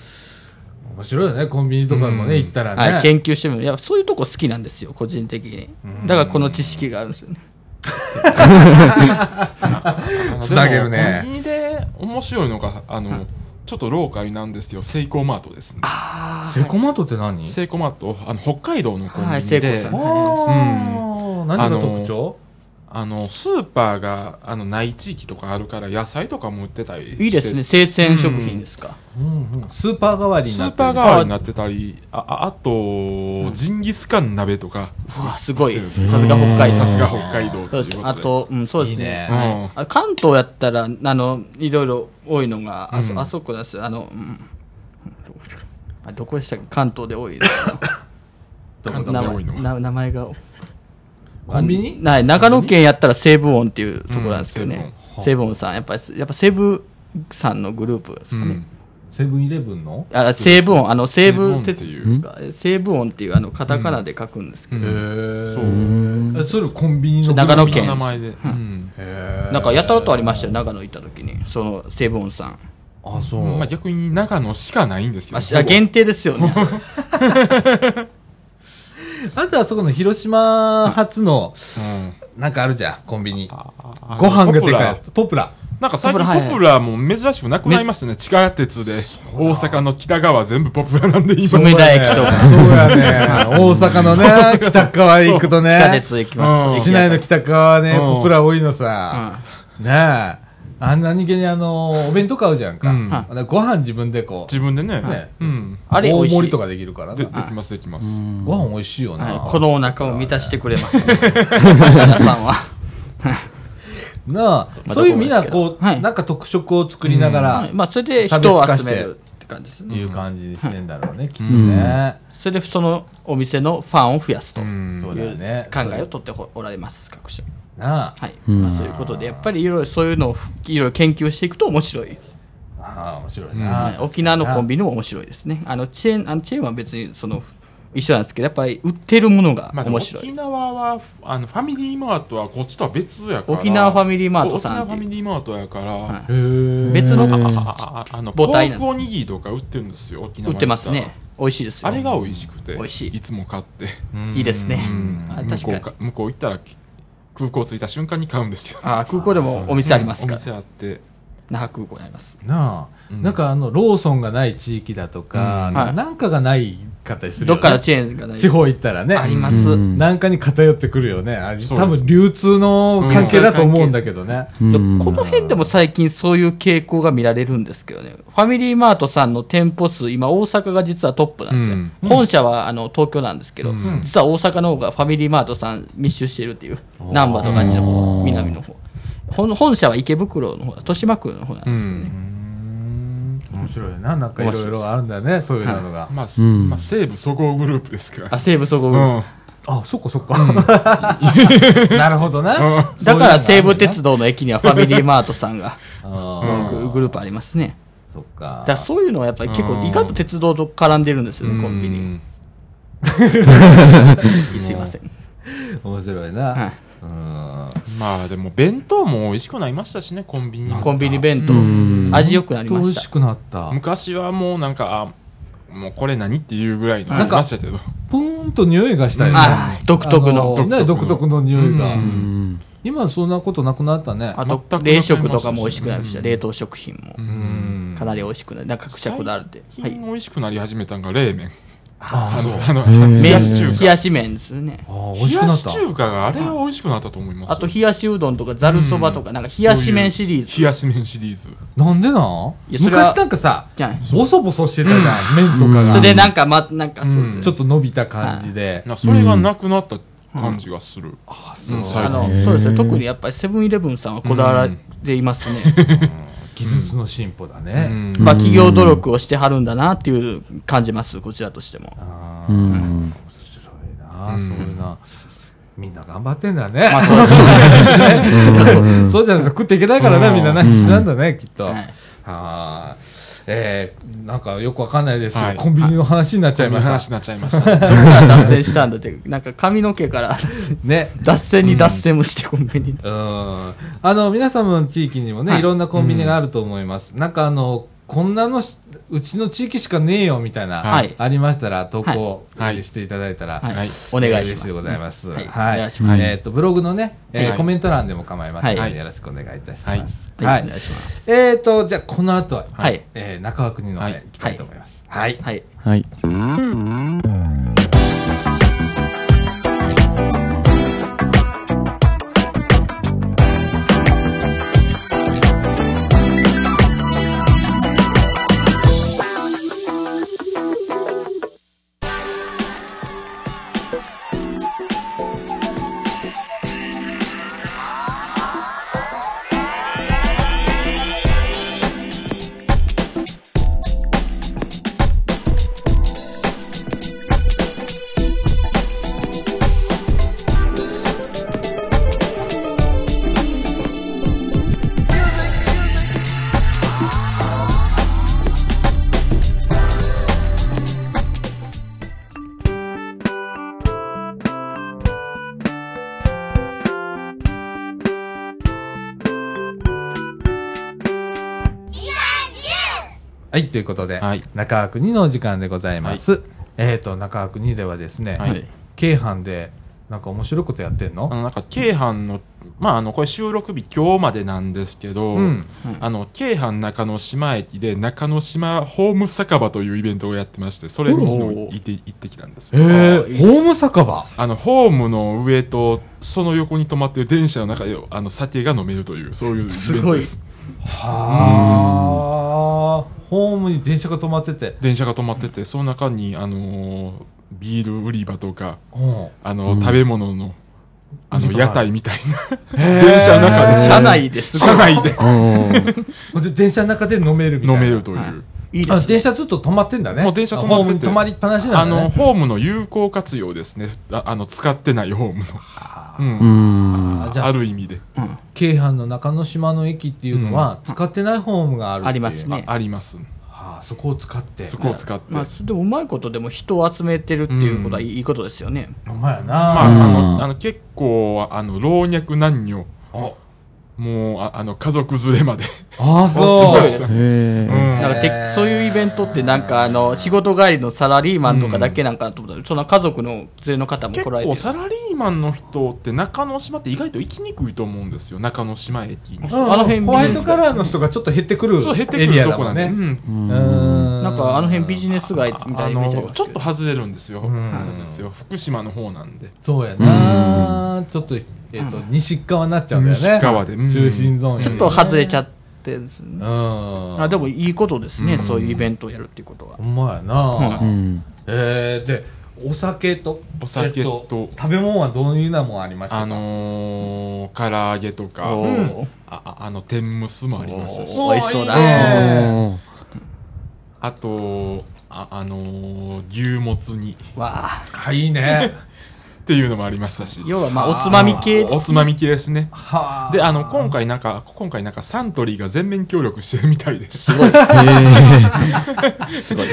面白いよね、コンビニとかもね、行ったらね。
はい、研究してみる。いや、そういうとこ好きなんですよ、個人的に。だからこの知識があるんですよね。(laughs)
つなげるね。
コンビニで面白いのが、あの、ちょっとローカルなんですけど、セイコーマートですね。
セイコーマートって何？
セイコーマート、あの、北海道のコンビ
はい
ニで、
セイコーさん。
あー。何が特徴？
あの、スーパーが、あの、ない地域とかあるから、野菜とかも売ってたりして
いいですね、生鮮食品ですか。
うん。うんスーパー代わりに
スー
なってる。
パー代わりになってたり、あ、ああと、ジンギスカン鍋とか、
うわ、すごい。
うん。
さすが北海道。
さすが北海道って
そうで。す
いうことで。
あと、うん、そうですね。
いいね。
はい。あ関東やったら、あの、いろいろ多いのが、あそ,、
うん。
あそこです。あの、うん、どこでしたっけ？あどこでしたっけ関東で多い (coughs) 名前が。
コンビニ？
ない、長野県やったら西武音っていうところなんですけどね。
うん
西武音さん、やっぱり、やっぱ西武さんのグループですかね。
うん。
セブンイレブンの？
あ西武音、あの西武鉄
いう
ですか。西武音っていうあのカタカナで書くんですけど、
へ
うん
え。えそれコンビニの
長野県
名前で。
なんかやたらとありましたよ、長野行った時に、その西武音さん。
あ、そう。
まあ逆に長野しかないんですけど。
あしあ限定ですよね。(laughs)
あとはそこの広島発の、
うん
なんかあるじゃん、コンビニ。ご飯がでかいや
ポプラ。なんか最近
ポプラはい
ポプラも珍しくなくなりましたね。地下鉄で。大阪の北側全部ポプラなんで今。
梅田駅とか、
そうやね。大阪のね、北側行くとね。
地下鉄行きますと。
市内の北側はね、
うん
ポプラ多いの
う
さ。
ん
ねえ。あんな人間にあの、お弁当買うじゃんか。
うん
あのご飯自分でこう、
自分でね。
ね
うん。
大
あれ美味しい
盛りとかできるから
で、
な
できます、できます。
ご飯美味しいよな。
はい、このお腹を満たしてくれます、ね、皆さんは。(laughs)
なあ、
まあ
そういうみんな
どこ
う、
ですけどはい
なんか特色を作りながら
はい、まあ、それで人を集めるって感じですね。
いう感じにしてんだろうね、きっとね。
それでそのお店のファンを増やすと
う。
い
ん。
そうだよ
う
ね。
考えをとっておられます、各社。
なあ。
はい。
うん
まあ、そういうことで、やっぱりいろいろそういうのをいろいろ研究していくと面白い。
ああ、面白い
は
な。
い沖縄のコンビニも面白いですね。あの、チェーン、あのチェーンは別にその、一緒なんですけど、やっぱり売ってるものが面白い。
沖縄は、あの、ファミリーマートはこっちとは別やから。
沖縄ファミリーマートさん
沖縄ファミリーマートやから、
はい。別の
あの、ポ
母体なんです
ークおにぎりとか売ってるんですよ、沖縄
売ってますね。美味しいですよ。
あれが美味しくて、
美味しい
つも買って、
うん
いいですね確かに
向こう行ったら空港着いた瞬間に買うんですけど。
あ空港でもお店ありますか？ら、
お店あって。
那覇空港にあります。
なあ、
うん
なんかあの、ローソンがない地域だとか、
うん
はい
なんかがないかったりするよね。
どっかのチェーンがない。
地方行ったらね。
あります。
うん
なんかに偏ってくるよね。多分流通の関係だと思うんだけどね。
で
うん
この辺でも最近そういう傾向が見られるんですけどね。ファミリーマートさんの店舗数、今大阪が実はトップなんですよ。
うん
本社はあの東京なんですけど、
うん
実は大阪の方がファミリーマートさん密集しているっていう。難波とかあっちの方、南の方。本本社は池袋の方、豊島区の方なんですよね。
うん面白いな。なんかいろいろあるんだね、そういうのが。
まあ、
うん
まあ、西武そごうグループですから。
あ、西武そこ、
うん。
あ、そっかそっか。(laughs) なるほどな。
だから西武鉄道の駅にはファミリーマートさんが、
あ
ググループありますね。
ーそっか。
だそういうのはやっぱり結構意外と鉄道と絡んでるんですよね、コンビニ。
う (laughs) ん
すいません。
面白いな。
はい
うん
まあでも弁当も美味しくなりましたしね、コンビニ。
コンビニ弁当
うん、
味良くなり
美
ました。
味しくなった。
昔はもうなんか、あもうこれ何っていうぐらいのあ
なんか
りましたけど。
プーンと匂いがしたよね。
独特の
独特の匂いが。今そんなことなくなったね。
あと冷食とかも美味しくなりました。
うん
冷凍食品もかなり美味しくなる。なんか各社こだわるって。はい。
最近美味しくなり始めたのが冷麺。
ああ、そう。
あの、冷やし中華。
冷やし麺ですよね。
ああ、美味し
冷やし
くなった。
中華があれは美味しくなったと思います。
あと冷やしうどんとかざるそばとか、なんか冷やし麺シリーズ。
冷やし麺シリーズ。
なんでな昔なんかさ、ボソボソしてたじゃん、麺とかが。
それでなんか、ま、なんかそうですよ
ちょっと伸びた感じで。
なそれがなくなった感じがする。
あ、そう
ですね。特にやっぱりセブンイレブンさんはこだわられていますね。(laughs)
技術の進歩だ
う
ね。
ん
まあ、企業努力をしてはるんだなっていう感じます、こちらとしても。
う
あー
ん。
面白いな、
うん
そういうな。みんな頑張ってんだね。
まあ、そうですね。(laughs)
そうじゃないと食っていけないからね、
うん
みんなね、必死なんだね、きっと。
は
はいい。えー、なんかよくわかんないですけど、
はい
コンビニの話になっちゃいました。
話になっちゃいました。(laughs)
どっから脱線したんだって、なんか髪の毛から
ね。
脱線に脱線もしてコンビニ。
うん。あの、皆様の地域にもね、
はい
いろんなコンビニがあると思います。なんかあの、こんなのし、うちの地域しかねえよ、みたいな、
はい
ありましたら、投稿
はい
していただいたら、
はい
はい。
お願いします。
嬉しいでございます。
はい
はい。
お願いします
えっ、と、ブログのね、えー
はい
コメント欄でも構いませんので、
はい
よろしくお願いいたします。
はい
はい、お願いします。
えっ、と、じゃあ、この後は、
はい
えー中川国の方へ
はい
行きたいと思います。はい。
はい。
はい。
ということで、
はい
中川国のお時間でございます。えっ、と、中川国ではですね、
はい
京阪で、なんか面白いことやってんの？
あの、なんか、京阪の、まあ、あの、これ収録日今日までなんですけど、
うん。
あの、京阪中之島駅で中之島ホーム酒場というイベントをやってまして、それに昨日行って行ってきたんです
え
よ。
ー、ホーム酒場？
あの、ホームの上と、その横に止まってる電車の中で、あの、酒が飲めるという、そういうイベントです。
はあ。ホームに電車が止まってて。
電車が止まってて、その中に、あのービール売り場とか、
うん
あの、
うん
食べ物の、あの、屋台みたいな、電車の中で、
車内です
車内で (laughs)
で電車の中で飲めるみたいな。
飲めるという。
はいいいで
あ
すね。
電車ずっと止まってんだね。
もう電車止まってて
ホームに止まりっぱなしな
あの、
んだね。
ホームの有効活用ですね。ああの、使ってないホームの。う。
うんん。
あじゃあ
ある意味で。
うん
京阪の中之島の駅っていうのは、使ってないホームがある
ありますね
ああります。
はあ、そこを使って。
そこを使って。
まあ、でもうまいことでも人を集めてるっていうことはいいことですよね。
ほんまやな。
まあ、あ
うん
の、あの結構、あの、老若男女、
あ
もう、ああの、家族連れまで。
あ、
す
そう
ごい。
した
へえ。
うん
なんかてそういうイベントってなんかあの仕事帰りのサラリーマンとかだけなんかなと思ったら、そんな家族の連れの方も
結
来られてる
構サラリーマンの人って中之島って意外と行きにくいと思うんですよ。中之島駅に。
うん
あの辺
ホワイトカラーの人がちょっと減ってくる
そう、減ってく
エリ
るとこなんで。
アだね。
うん
うん
なんかあの辺ビジネス街みたいなイメージあり
の
ます
ちょっと外れるんですよ。
うん
そうですよ。福島の方なんで。
そうやな、ちょっと、えっ、と、西側になっちゃうんだよね。
西側で。うん。
中心ゾーンに。
ちょっと外れちゃってるんですね。
うん。
あでもいいことですね、
うん。
そういうイベントをやるっていうことは。
ほんまやな、
うん。
えー、で、お酒と、
お酒と
えっ食べ物はどういうなもんありましたか？
あのー、唐揚げとか、
おー。
あああの、天むすもありまし。たし、
美味しそうだ。
ね
あと、あ、あのー、牛もつ煮。
わあ。
あ、いいね。
っていうのもありましたし、
要はまあおつまみ系です
おつまみ系ですね。
はあ。
で、あの、今回なんか、今回なんかサントリーが全面協力してるみたいで、
すごい (laughs)
へ
すごい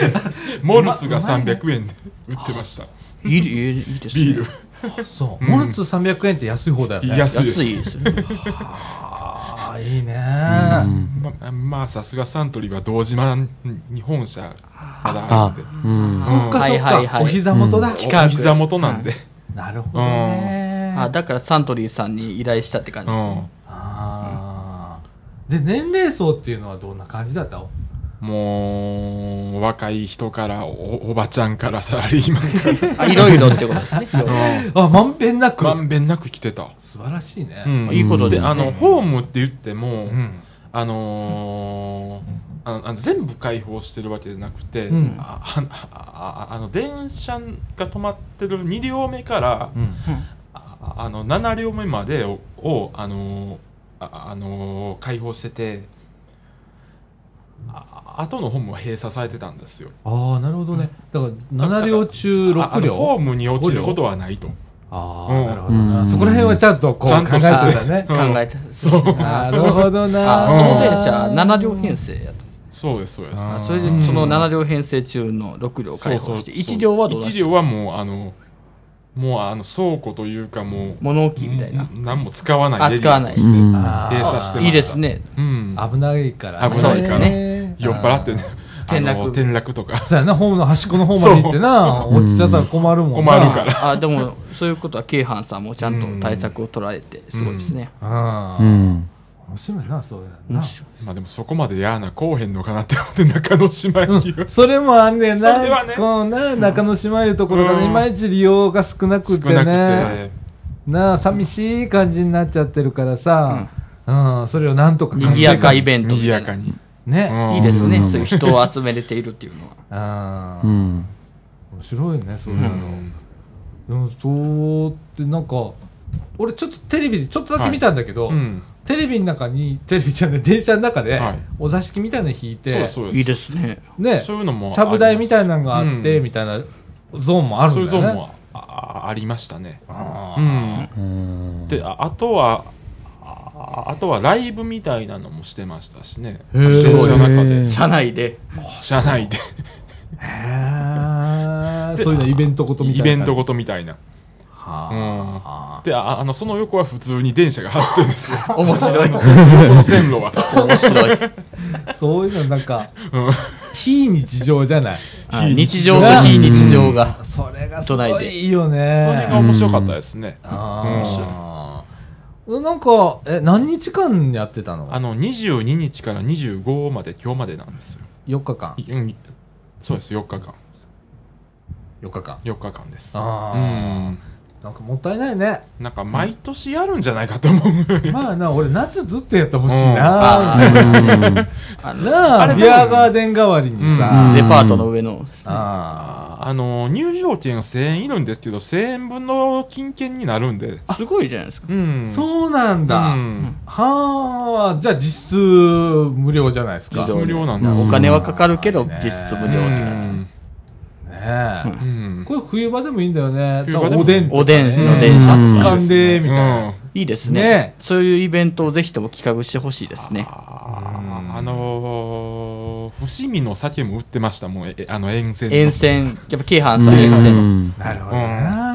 モルツが300円で売ってました。
いいいいいいですね
ビール。
そう。
うん
モルツ300円って安い方だよね。
安いです。
安いですよね
ああ、いいね。
ーうん
ままあ、さすがサントリーは堂島に本社まだあ
あ
るんで、、
うん。
そっか
はい
そっか。
はいはい
お膝元だ。
うん
近く
お膝元なんで、
なるほどね。
あだからサントリーさんに依頼したって感じ
う
ですね、
ん。
あーで、年齢層っていうのはどんな感じだったの？
もう、若い人からお、おばちゃんからサラリーマンか
あいろいろってことですね
ら、(laughs)
あ、まんべんなく。
まんべんなく来てた。
素晴らしいね。
うん
いいことですね
あの、ホームって言っても、
うん。
あのーあのあの全部開放してるわけじゃなくて、
うん。
あああの電車が止まってる2両目から、
うん。
ああの7両目までををあのーああのー開放しててあ後のホームは閉鎖されてたんですよ。
ああなるほどね。だから7両中
ああ
6両
のホームに落ちることはないと。
ああ、
うん。
なるほどな、
うん。
そこら辺はちゃんとこう
ちゃんと
考えてたね。
考えて
そう。
なるほどな。
あその電車7両編成やった
そうですそうです。
あ
あそれでその7両編成中の6両開放して1両はどうだ
1両はもうあのもうあの倉庫というかもう
物置みたいな。
うん何も使わない
使わない
うん。
あー
閉鎖してました。
いいですね。
うん。
危ないから
危ないから
そうですね。
酔っ払ってね。
転落。
転落とか。
そうやなホームの端っこの方まで行ってな。落ちちゃったら困るもんな。
困るから。
あでもそういうことは京阪さんもちゃんと対策を取られてすごいですね。
ああ、
うん。
面白いなそういうのな。
まあでもそこまで嫌なこうへんのかなって思って中之島駅は
うん。それもあんねんな。
それはね。
こうな、中之島いうところがね、
うん。
いまいち利用が少なくてね。
て。
なあ、寂しい感じになっちゃってるからさ、うん、それをなんとか
賑やかイ
ベ
ベントみ
賑やかに。
ね。
うん。
いいですね。
うん
そういう人を集めれているっていうのは。
ああ、
うん。
面白いね、そういうの。
うん。
でも、そうってなんか、俺ちょっとテレビでちょっとだけ見たんだけど、
うん
テレビの中に、テレビじゃない、電車の中で
はい、
お座敷みたいなの引いて、
そうですそうです。
いいですね。
ね、
そういうのも
ちゃぶ台みたいなのがあって、
うん。
みたいなゾーンもあるんだよね。
そういうゾーンもああありましたね。
あー。
うん
うん。
でああとはああとはライブみたいなのもしてましたしね。
へー。
電車の中で。
車内で。
車内で。
へー。
で
そういうのイベントごとみたいな。
イベントごとみたいな
は
でああのその横は普通に電車が走ってるんですよ。(laughs)
面白い
線路は。
面白い。
あ (laughs) そういうのなんか
うん。
非日常じゃない？
あ日常。と非日常が
それがす
都内で。
ごいいいよね。
それが面白かったですね。
あー。なんかえ何日間やってたの？
あの22日から25まで今日までなんですよ。
4日間。
いうん。そうです4日間。
4日間。
4日間です。
あー。
うん
なんかもったいないね。
なんか毎年やるんじゃないかと思う。ぐらい
まあな俺夏ずっとやってほしい
うん。
な
あ
うん。
あの
なあ
あれ
ビアガーデン代わりにさ。
うん。
デパートの上の。
あ
あの入場券1000円いるんですけど1000円分の金券になるんで。す
ごいじゃないですか。
うん。
ーそうなんだ。
うん。
はあじゃあ実質無料じゃないですか。
実質無料なんです
お金はかかるけど
ね
実質無料ってや
うん
ね。え
うん。
これ冬場でもいいんだよね。おでん
おでんの電車
熱燗でみたいな。
うん。
ついいですね。
ね。
そういうイベントをぜひとも企画してほしいですね。
あのー伏見の酒も売ってました。もんえあの沿線の。
沿線。やっぱ京阪さん沿線。
なるほどな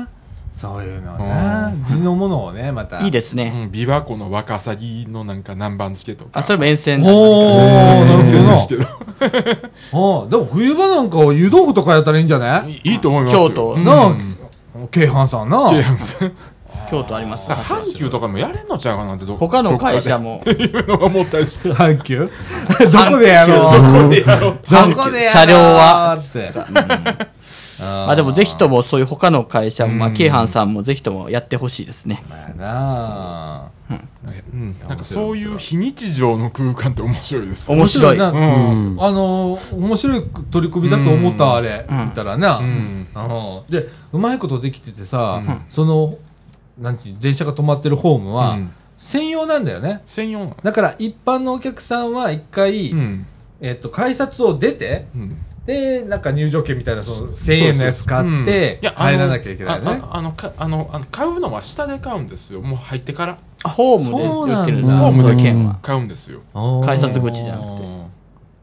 そういうのな地のものをねまた。
いいですね。
うん、琵琶湖のワカサギのなんか南蛮漬けとか。
あそれも沿線
お
なんです
けど
どああでも冬場なんか湯豆腐とかやったらいいんじゃない？
いいいと思いますよ。
京都。
うん。
京阪さんな。
京阪さん。
けど京都あります。
阪急とかもやれんのちゃうかなってど
他の会社
も。
も
っていうのが思ったりして (laughs)
阪急？どこでやろう？
どこでやろう？
どこでやろう？
車両は。
つって
まあでもぜひともそういう他の会社も、まあ、
うん
京阪さんもぜひともやってほしいですね。
まあなあ。
うん、なんかそういう非日常の空間って面白いです
面白い。
な。
うん。
あの面白い取り組みだと思ったあれ
うん。
見たらな。
うん。
うんでうまいことできててさ
うん。
そのなんていう電車が止まってるホームは
うん。
専用なんだよね。
専用
だから一般のお客さんは一回
うん。
えっと改札を出て
うん
でなんか入場券みたいなその1000円のやつ買っ
うん。
て
いや
入らなきゃいけないね。
あのかあのあの買うのは下で買うんですよ。もう入ってから。
ホームで売ってるんですか
そうなんだ。
そういう券は。
買うんですよ。
改札口じゃなくて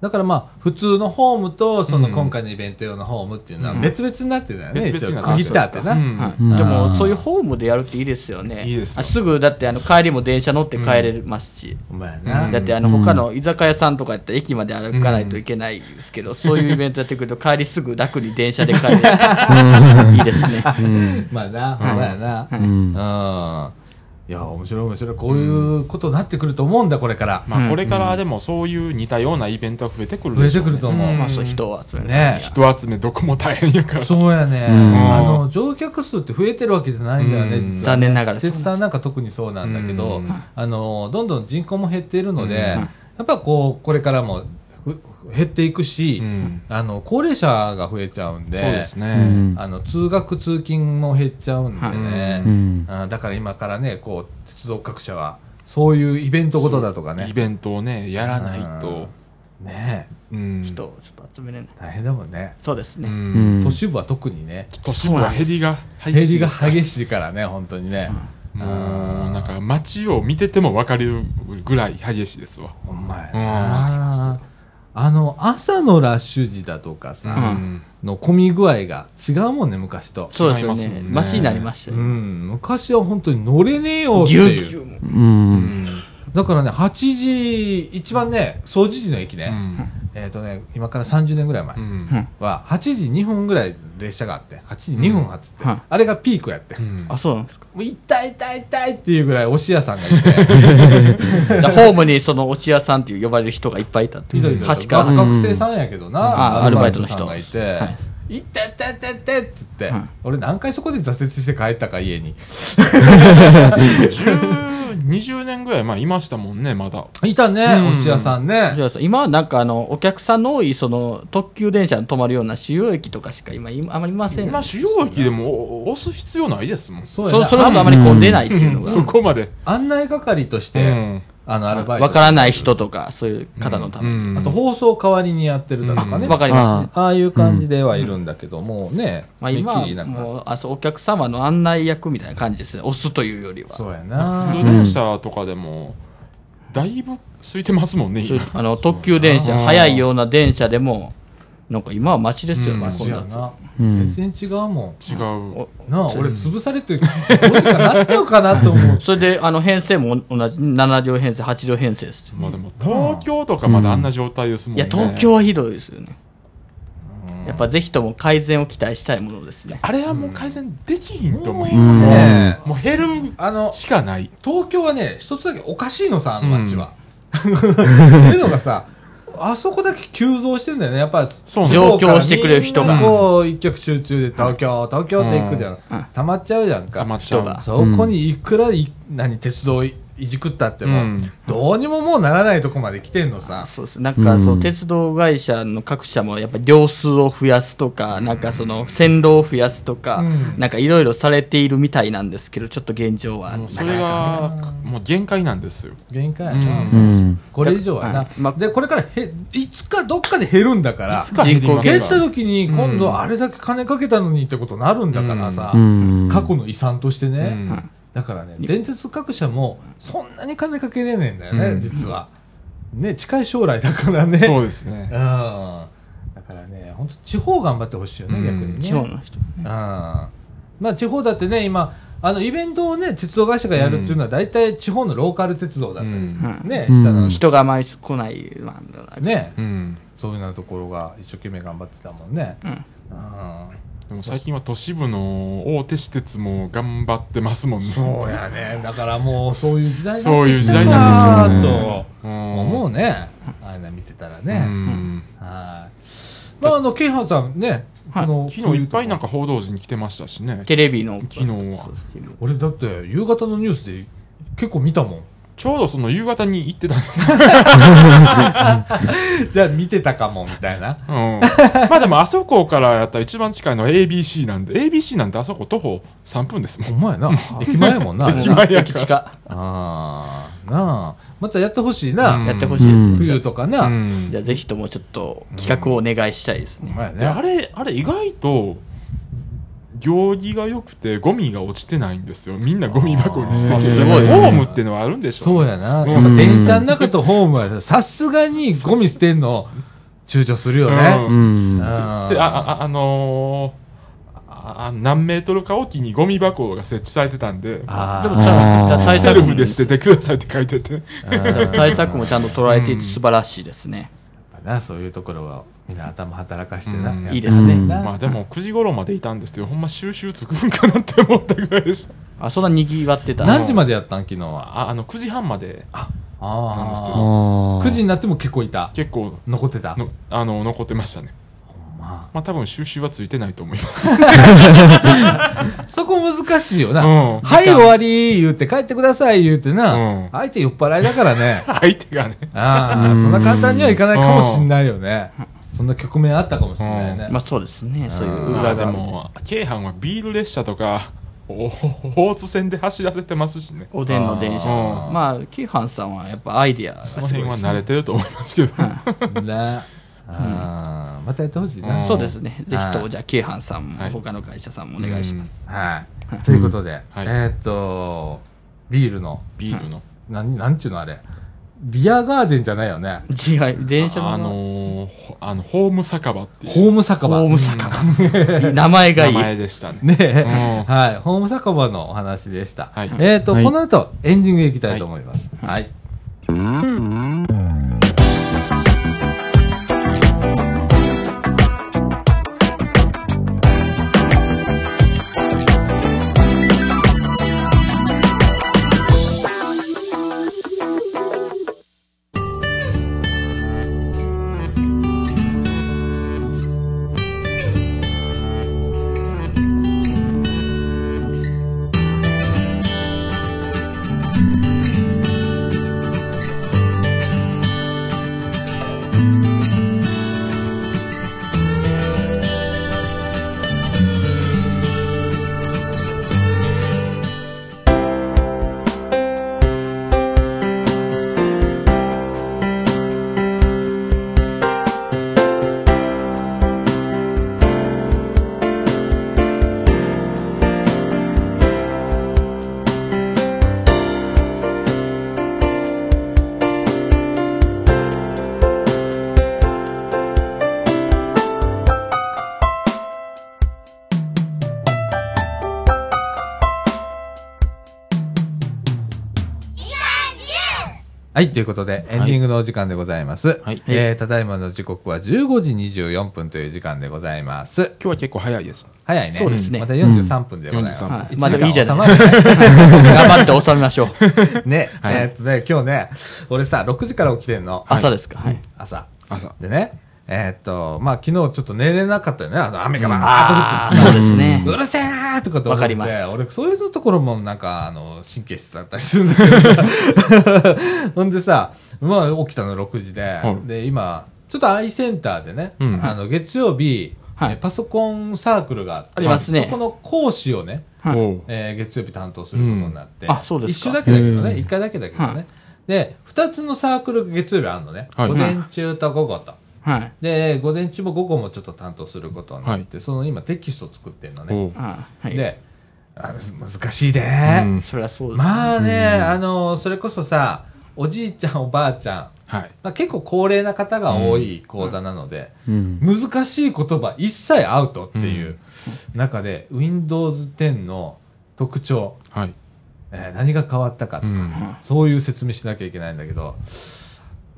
だからまあ普通のホームとその
うん。
今回のイベント用のホームっていうのは
うん。
別々になってたよね、
別々になって
一応。区切ってあってな、
でもそういうホームでやるっていいですよね。
いいです
すぐだってあの帰りも電車乗って帰れますし。
お前な、
うん。
だってあの
うん
他の居酒屋さんとかやったら駅まで歩かないといけないですけど、そういうイベントやってくると帰りすぐ楽に電車で帰れる。(laughs) いいですね。
うん
まあな、
うん。
まあな、
う
うん。ん。いや、面白い面白い。こういうことになってくると思うんだ、これから。
うん。
まあこれからでもそういう似たようなイベントが増えてくる
増え
でしてょうね。
くると思う。
ん。
まあそう人を集める。
ね
人集めどこも大変やから。
そうやね、
うん。
あの乗客数って増えてるわけじゃないんだよね、
うん。
実は。ね
残念ながら
施設さんなんか特にそうなんだけど、
うん。
あのどんどん人口も減っているので、
うん。
やっぱこうこれからもふ減っていくし、
うん。
あの高齢者が増えちゃうんで
そうです
う
ね
ん。
あの通学通勤も減っちゃうんでね、
うん。
あだから今からねこう鉄道各社はそういうイベントごとだとかね。
イベントをねやらないと。
ね。
うん。
人をちょっと集めれない。
え大変だもんね。
そうです
う
ね。
ん
ん。
都市部は特にね。
都市部は減りが
減りが
い
激しいからね本当にね。
もうなんか街を見てても分かるぐらい激しいですわ。
ほんまや
うん。
なあの朝のラッシュ時だとか
う
さ
ん
の混み具合が違うもんね昔と
そうですよね。マシになりました
う
よ。
ん昔は本当に乗れねえよって
ぎゅう
いう
ぎゅうも。
うん。
だからね8時一番ね総除時の駅ね、
うん。
えっ、とね今から30年ぐらい前
うん。
は8時2分ぐらい列車があって8時2分発って、
はい。
あれがピークやって、も
うん。
あ、そうなんですか？
う痛い痛い痛いっていうぐらいおし屋さんがいて。(laughs)
でホームにそのおち屋さんっていう呼ばれる人がいっぱいいたっていう。端から
が学生さんやけどな、
あアルバイトの人。
さんがいて、
はい。
痛い痛い痛い痛いっつって、
はい
俺何回そこで挫折して帰ったか家に (laughs)
10 20年ぐらい前いましたもんねまだ。
いたね、
うん
おし屋さんね。
今はなんかあのお客さんの多いその特急電車に止まるような主要駅とかしか今今あまりいません
今主要駅でも押す必要ないですもん。
そうやな。
そそれほどあまり混んでないっていうのが。
そこまで。
案内係として、
うん
あのアルバイト。
わからない人とかそういう方のために、
うん。
あと放送代わりにやってるだとかね、
うん。
わかりますね。
ああいう感じではいるんだけどもね、
まあ、今もうあそうお客様の案内役みたいな感じですね押すというよりは。
そうやな。
普通電車とかでもだいぶ空いてますもんね
あの特急電車
うん
速いような電車でもなんか今は街ですよね、
う
雑
やな、
うん。
全然違うも
違う。
んなあ俺潰されてどうにかなっちゃうかなと思う。(laughs)
それであの編成も同じ7両編成8両編成ですよ。
まあでも東京とかまだあんな状態ですもんね。
いや東京はひどいですよね。やっぱぜひとも改善を期待したいものですね。
あれはもう改善できひんと思う、
うん。
ねえ。
もう減る
あの
しかない。
東京はね一つだけおかしいのさあの街は、(laughs) っていうのがさあそこだけ急増してんだよね。やっぱ
上京してくれる人が。
こう一曲集中で東京東京って行くじゃん、
うん。
溜まっちゃうじゃんか。
溜まっちゃう
そこにいくらい何鉄道いいじくったっても、
うん。
どうにももうならないとこまで来てんのさ。
そうです。なんかそう、
うん。
鉄道会社の各社もやっぱり両数を増やすとか、なんかその線路を増やすとか、
うん。
なんかいろいろされているみたいなんですけどちょっと現状は。
もうそれがもう限界なんですよ。
限界や
うん。
な、
うん。
これ以上はな、
はい。ま
でこれからへいつかどっかで減るんだから
いつか減
った時に今度あれだけ金かけたのにってことになるんだからさ、
うん。
過去の遺産としてね、
うん
だからね電鉄各社もそんなに金かけれねえんだよね、
うん。
実は。ね近い将来だからね。
そうですね。
うん。だからね本当地方頑張ってほしいよね、
うん。
逆にね。
地方の人
うん。まあ地方だってね今あのイベントをね鉄道会社がやるっていうのは大体地方のローカル鉄道だったりする、
うん。
ね、
うん。
下の。
人があまり来ない、まあ
ね。
うん。
そういうようなところが一生懸命頑張ってたもんね、
うん。
うん
でも最近は都市部の大手私鉄も頑張ってますもんね。
そうやね。だからもうそういう時代
そういう時代なんでしょうね。
と
うん
思うね。ああいうの見てたら
う
ね、
ん。
はい。まああのケイハンさんね、
はい。
あの
昨日いっぱいなんか報道陣来てましたしね。
テレビの。
昨日は。
俺だって夕方のニュースで結構見たもん
ちょうどその夕方に行ってたんです。(laughs)
じゃあ見てたかもみたいな。
うん、まあでもあそこからやったら一番近いのは ABC なんで ABC なんてあそこ徒歩3分ですもん。
ほんまやな。駅前やもんな (laughs)
駅前や
駅近。
ああなあ。またやってほしいな、
うん。
やってほしいですね、
冬とかな、
うん。
じゃあぜひともちょっと企画をお願いしたいですね、
ほん
あれあれ意外と行儀が良くてゴミが落ちてないんですよ。みんなゴミ箱に捨ててホームってのはあるんでしょ
そうやな、
うん。
電車の中とホームはさすがにゴミ捨てんの躊躇するよね、
う
うん。
であああのーああ何メートルかおきにゴミ箱が設置されてたんで
あー。
でもちゃんと対
セ
策も
ルフで捨ててくださいって書いてて。(laughs)
対策もちゃんと捉えていて素晴らしいですね、
なそういうところはみんな頭働かしてな、
いいですね。
まあでも9時頃までいたんですけどほんま収集つくんかなって思ったぐらいでした (laughs)
あそんなにぎわってた？
何時までやったん昨日は？
ああの9時半まで。
あ
んですけど。
あ
9
ー。
時になっても結構いた？
結構。
残ってた？
のあの残ってましたね。
ま。
まあ多分収集はついてないと思います。
あ (laughs) (laughs) そこ難しいよな、
うん。
はい終わり言うて帰ってください言うてな、
うん。
相手酔っ払いだからね。
相手がね。
ああ、
うん
そんな簡単にはいかないかもしんないよね。そんな局面あったかもしれないね。
まあそうですね。そういう
うん
裏
まあで
側
も京阪はビール列車とかお (laughs) 大津線で走らせてますしね。
おでんの電車まあキーハンさんはやっぱアイディアがす
そ
ごいです
の辺は慣れてると思いますけど。
ね。あーまたやってほしいな。
うん。
そうですね。ぜひと
はい
じゃあキーハンさんも
はい。
他の会社さんもお願いします、
はい。ということで、
はい。
えーっと、ビールの、
ビールの。
なん、なんちゅうのあれ。ビアガーデンじゃないよね。
違い電車の
あのーほあの、ホーム酒場っていう
ホーム酒場。
ホーム酒場名前がい
名
い
前でしたね。
ねえ、
うん
はい。ホーム酒場のお話でした。
はい
えーっと、
はい
この後、エンディングいきたいと思います。はい。はい、ということで、エンディングのお時間でございます。
はい
えーただいまの時刻は15時24分という時間でございます。
今日は結構早いです。
早いね。
そうですね
また43分でございます。
うん
まあでもいいじゃない頑張って収めましょう (laughs)
ね、
はい
えーっとね、今日ね、俺さ、6時から起きてんの。
朝ですかはい
朝。
朝。
でね、えーっと、まあ、昨日ちょっと寝れなかったよね。あの、雨がバー
ああ
ッと降って
そうですね。
うるせえなーとかと思って。
わかります。
俺、そういうところもなんか、あの、神経質だったりするんだけど。(laughs) ほんでさ、まあ、起きたの6時で、
はい。
で、今、ちょっとアイセンターでね、
うん。
あの、月曜日、
はい。
えパソコンサークルがあって、
ありますね。
そこの講師をね、えー月曜日担当することになって、
うん。あそうですか。
一緒だけだけどね、一回だけだけどね。
はい。
で、二つのサークルが月曜日あるのね。
はい。
午前中と午後と。
はい。
で、午前中も午後もちょっと担当することになって、その今テキストを作ってるのね。
はい。
で、あ難しいで、
うん。
それはそうです。
まあね、あの、それこそさ、おじいちゃん、おばあちゃん、
はい。
まあ、結構高齢な方が多い講座なので、
うん。
難しい言葉一切アウトっていう中で、Windows 10の特徴、
はい。
えー何が変わったかとか、
うん。
そういう説明しなきゃいけないんだけど、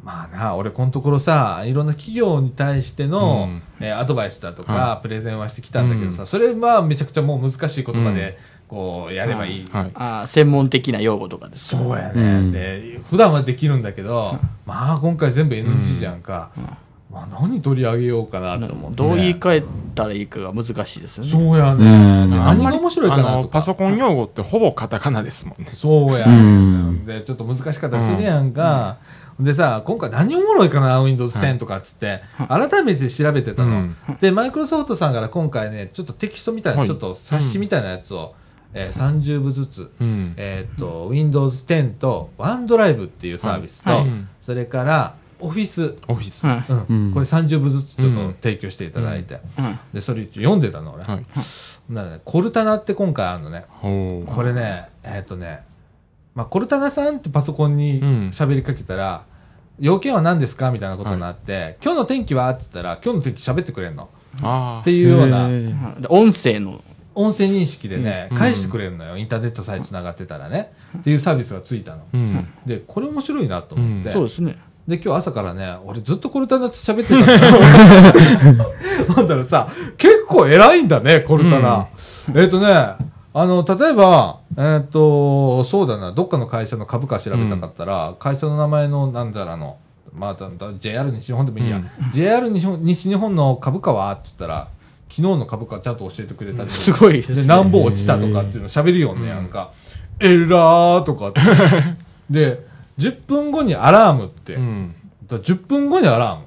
まあな、俺このところさ、いろんな企業に対しての、
うん。
えーアドバイスだとか、
は
プレゼンはしてきたんだけどさ、
うん。
それはめちゃくちゃもう難しい言葉で、こう、やればいい。
はい。
あー専門的な用語とかですか？
そうやね、
うん。
で、普段はできるんだけど、まあ今回全部 NG じゃんか。まあ何取り上げようかなと思って。
ど。う言い換えたらいいかが難しいですよね。
そうや
う
ね。何が面白いか
あの、
なとか。
パソコン用語ってほぼカタカナですもんね。
そうや、
うん。
で、ちょっと難しかったりするやんか。でさ、今回何おもろいかな、Windows 10とかっつって、改めて調べてたの。
うん。
で、マイクロソフトさんから今回ね、ちょっとテキストみたいな、
はい。
ちょっと冊子みたいなやつを、えー30部ずつ、
うん。
えーっと、Windows 10と OneDrive っていうサービスと、
はい。はい
それから、Office、
オフィス。
はい。
うん。
うん。
これ30部ずつちょっと
うん。
提供していただいて、
うん。
で、それ一応読んでたの、俺。
はい。
なので、コルタナって今回あるのね。これね、えーっとね、まあ、コルタナさんってパソコンに
うん。
喋りかけたら、要件は何ですか？みたいなことになって、今日の天気は？って言ったら、今日の天気喋ってくれんの。
ああ
って。いうような
音声の
音声認識でね、
うん
返してくれるのよ。インターネットさえ繋がってたらね。っていうサービスがついたの。
うん。
で、これ面白いなと思って。
うん
そうですね
で、今日朝からね、俺ずっとコルタナと喋ってたから。(laughs) ほんだらさ、結構偉いんだね、コルタナ。えっ、とね、あの、例えば、えっ、と、そうだな、どっかの会社の株価調べたかったら、会社の名前の、なんだらの、まあ、だだ JR 西日本でもいいや。
うん
JR 西日本西日本の株価は？って言ったら、昨日の株価ちゃんと教えてくれたり
すごいですね
で、何本落ちたとかっていうの喋るよね、なんか。エラーとかって。(laughs) で、10分後にアラームって。
うん。
だから10分後にアラーム。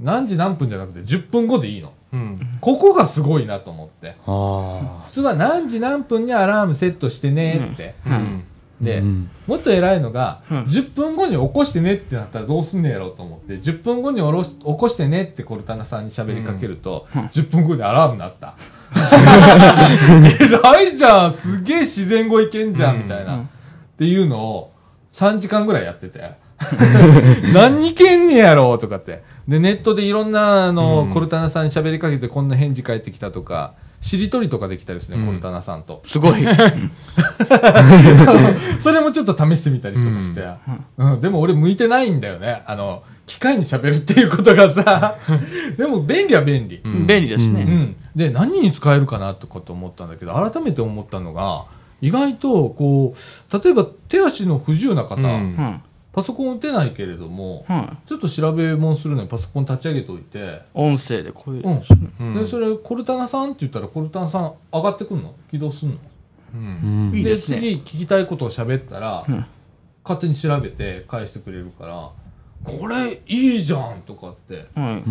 何時何分じゃなくて10分後でいいの。
うん。
ここがすごいなと思って。
あ
普通は何時何分にアラームセットしてねって。
うん。
で、
うん
もっと偉いのが、
うん
10分後に起こしてねってなったらどうすんねやろうと思って、10分後におろし起こしてねってコルタナさんに喋りかけると、10分後にアラーム鳴った。(laughs) 偉いじゃんすげえ自然語いけんじゃ
ん
みたいな、っていうのを3時間ぐらいやってて。(laughs) 何いけんねやろうとかって。で、ネットでいろんな、あの、
うん
コルタナさんに喋りかけてこんな返事返ってきたとか、しりとりとかできたりするね、
うん
コルタナさんと。
すごい。(laughs)
それもちょっと試してみたりとかして、うんでも俺向いてないんだよね。あの、機械に喋るっていうことがさ、(laughs) でも便利は便利。
うん
便利です
う
ね。
ん。で、何に使えるかなとかと思ったんだけど、改めて思ったのが、意外と、こう、例えば手足の不自由な方、
うん
うん。
パソコン打てないけれども、
うん。
ちょっと調べ物するのにパソコン立ち上げておいて、
音声でこういう
うん。
うん
で、それ、コルタナさんって言ったら、コルタナさん上がってくんの？起動すんの？
うん
うん
いいですね
次聞きたいことを喋ったら、
うん
勝手に調べて返してくれるから、これいいじゃんとかって。
うん
う。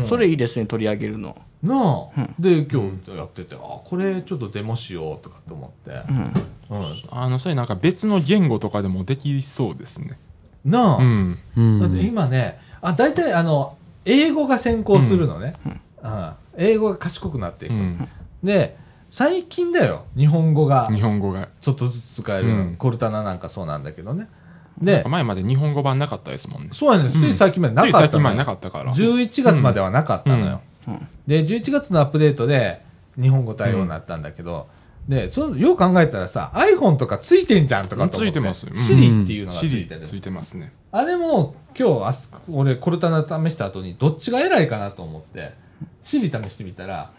うん
それいいですね、取り上げるの。
なあ、
うん
で、今日やってて、あ、これちょっとデモしようとかって思って。
うん。
うん
あの、それなんか別の言語とかでもできそうですね。
なあ、
うん。
うん
だって今ね、あ、大体あの、英語が先行するのね。うん英語が賢くなっていうく。
ん。
で、最近だよ、日本語が
日本語が。
ちょっとずつ使える、
うん
コルタナなんかそうなんだけどね。で、
前まで日本語版なかったですもんね。
そうやね、つい最近までなか
つい
ったのよ
最近までなかったから。
11月まではなかったのよ。
うんうん
で、11月のアップデートで日本語対応になったんだけど、で、その、よう考えたらさ、iPhone とかついてんじゃんとかと思って。
ついてますうん
シリっていうのがつ
シリ
いてる。
ついてますね。
あれも、今日あす、俺、コルタナ試した後に、どっちが偉いかなと思って、シリ試してみたら、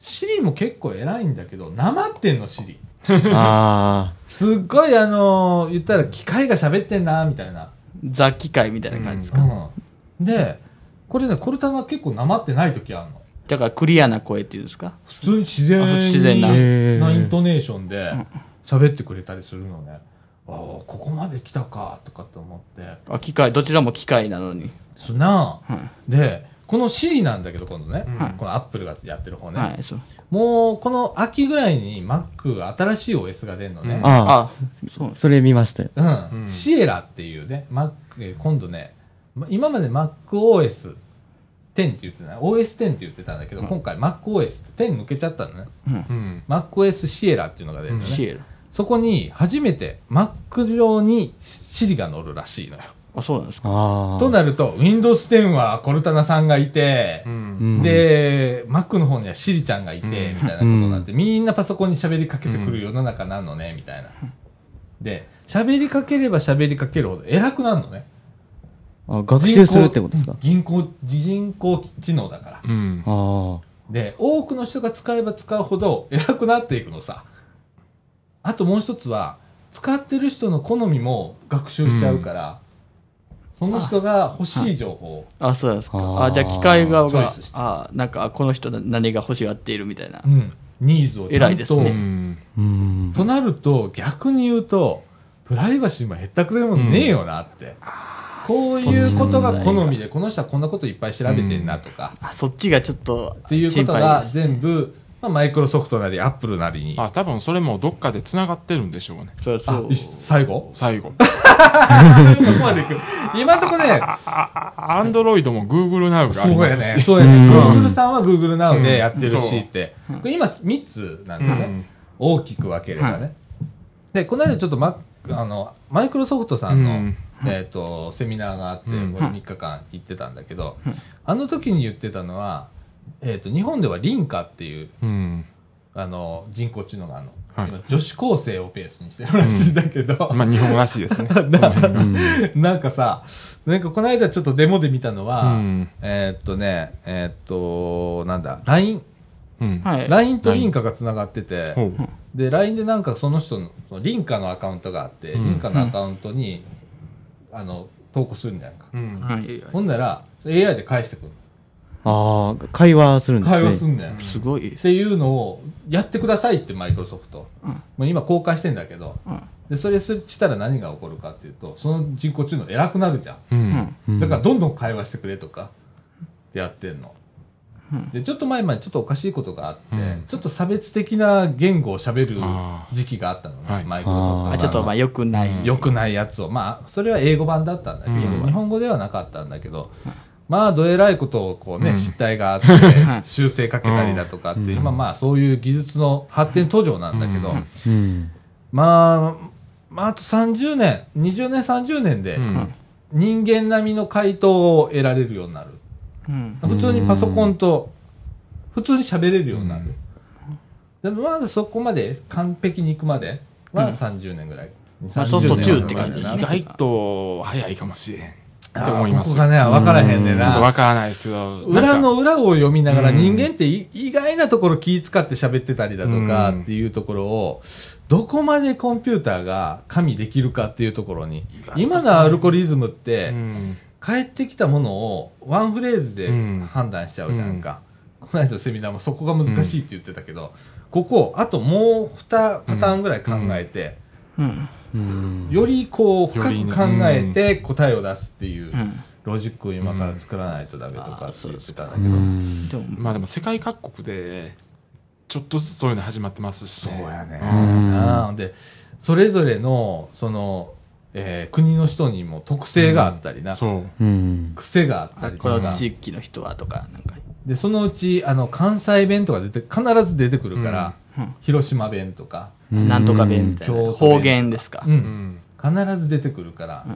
シリも結構偉いんだけど、なまってんの、シリ。
あ
すっごい、あのー言ったら機械が喋ってんな、みたいな。
雑機械みたいな感じですか。
うん。で、これね、コルタナ結構なまってない時あるの。
だからクリアな声っていうんですか？
普通に自然
自然な
イントネーションで喋ってくれたりするのね。ああ、ここまで来たか、とかって思って。
あ、機械、どちらも機械なのに。
すなあ
はい。
で、この Siri なんだけど、今度ね、
はい
このアップルがやってる方ね、
はい、そう。
もうこの秋ぐらいに Mac が新しい OS が出るのね。
あ。あ
あ、そ。
それ見ましたよ。
うん。
うん
シエラっていうね、Mac、えー今度ね、ま今まで MacOS10 って言ってない、OS10 って言ってたんだけど、今回 MacOS10 抜けちゃったのね。
うん。
MacOS シエラっていうのが出るのね。
シエラ。
そこに初めて Mac 上に Siri が乗るらしいのよ。
あ、そうなんですか？
ああ。
となると、Windows 10はコルタナさんがいて、
うん。
うん、
で、Mac の方にはシリちゃんがいて、
うん
みたいなことになって、みんなパソコンに喋りかけてくる世の中なんのね、みたいな。で、喋りかければ喋りかけるほど偉くなるのね。
あ、学習するってことですか？
人工、人工知能だから。
うん。
あ
で、多くの人が使えば使うほど偉くなっていくのさ。あともう一つは、使ってる人の好みも学習しちゃうから、その人が欲しい情報
あ、そうですか。
あ
じゃあ機械側があ、なんか、あこの人何が欲しがっているみたいな
う。ん、ニーズをちゃんと、
偉いですね
うん。
あ。うん。
となると、逆に言うと、プライバシーも減ったくれるもんねえよなって。こういうことが好みで、この人はこんなこといっぱい調べてんなとか、
あ、そっちがちょっと、
っていうこと
心
が。全部、まあ、マイクロソフトなり、アップルなりに、
あ、多分それもどっかで繋がってるんでしょうね。
あ
そうそう。
い最後？
最後。
そこまで行く。今のとこね、
アンドロイドも Google Now があり
そうやね。
ますし。
そうやね。
うん
Google さんは Google Now でやってる
うん
しって。これ今3つなんだよね。
うん
大きく分ければね。で、この間ちょっとマあの、マイクロソフトさんの、
うん
えっ、と、セミナーがあって、
うん
俺3日間行ってたんだけど、あの時に言ってたのは、えっ、と、日本ではリンカっていう、
うん。
あの、人工知能があるの。
はい
今女子高生をペースにしてるらしいんだけど、
まあ日本らしいですね。(laughs)
なんかさ、なんかこの間ちょっとデモで見たのは、
うん
えーっとね、えーっと、なんだ、LINE。
うん。
はい。
LINE とリンカが繋がってて。で、LINE でなんかその人の、そのリンカのアカウントがあって、
うん
リンカのアカウントに、あの、投稿するんじゃないか。
うん。
はい。
ほんなら、AI で返してくる。
ああ、会話するんですね。
会話すんだよ。
すごい。
っていうのをやってくださいってマイクロソフト。
うん
もう今公開してんだけど、
うん
で、それしたら何が起こるかっていうと、その人工知能偉くなるじゃんだからどんどん会話してくれとか、やってんの。で、ちょっと前までちょっとおかしいことがあって、
うん。
ちょっと差別的な言語を喋る
あ
時期があったのね、
はい。
マイクロソフト
あ
が。
あちょっとまあ良くない。
良くないやつを、まあ、それは英語版だったんだけど、
うん。
日本語ではなかったんだけど、まあ、どえらいことをこうね、
うん。
失態があって、修正かけたりだとかって、
うん。
今まあ、そういう技術の発展途上なんだけど、
うん。
うん。
まあ、まあ、あと30年、20年、30年で、
うん。
人間並みの回答を得られるようになる。
うん
普通にパソコンと、普通に喋れるようになる。でもまだそこまで完璧にいくまでは30年ぐらい。
まあその途中って感じ
意外と早いかもしれん。って
あ
思います
ここがね、わからへんねんな。
ちょっとわからないですけど。
裏の裏を読みながら
うん
人間ってい意外なところ気使って喋ってたりだとか
うん
っていうところを、どこまでコンピューターが加味できるかっていうところに、今のアルゴリズムっ
う
て、
ん
返ってきたものをワンフレーズで
うん
判断しちゃうじゃんか。この間のセミナーもそこが難しいって言ってたけど、ここ、あともう2パターンぐらい考えて、
うん
うん。
よりこう深く考えて答えを出すっていう
うん
ロジックを今から作らないとダメとかって言ってたんだ
う
けど、
ん。
でも
まあでも世界各国で、ちょっとずつそういうの始まってますしね。
そうやね。で、それぞれの、その、えー国の人にも特性があったりな、
そう。
うん。
癖があったりとか
この、地域の人はとか、なんか。
で、そのうち、あの、関西弁とか出て、必ず出てくるから、
うん
広島弁とか、
なんとか弁みたいな。方言ですか
う。。
うんん。
必ず出てくるから、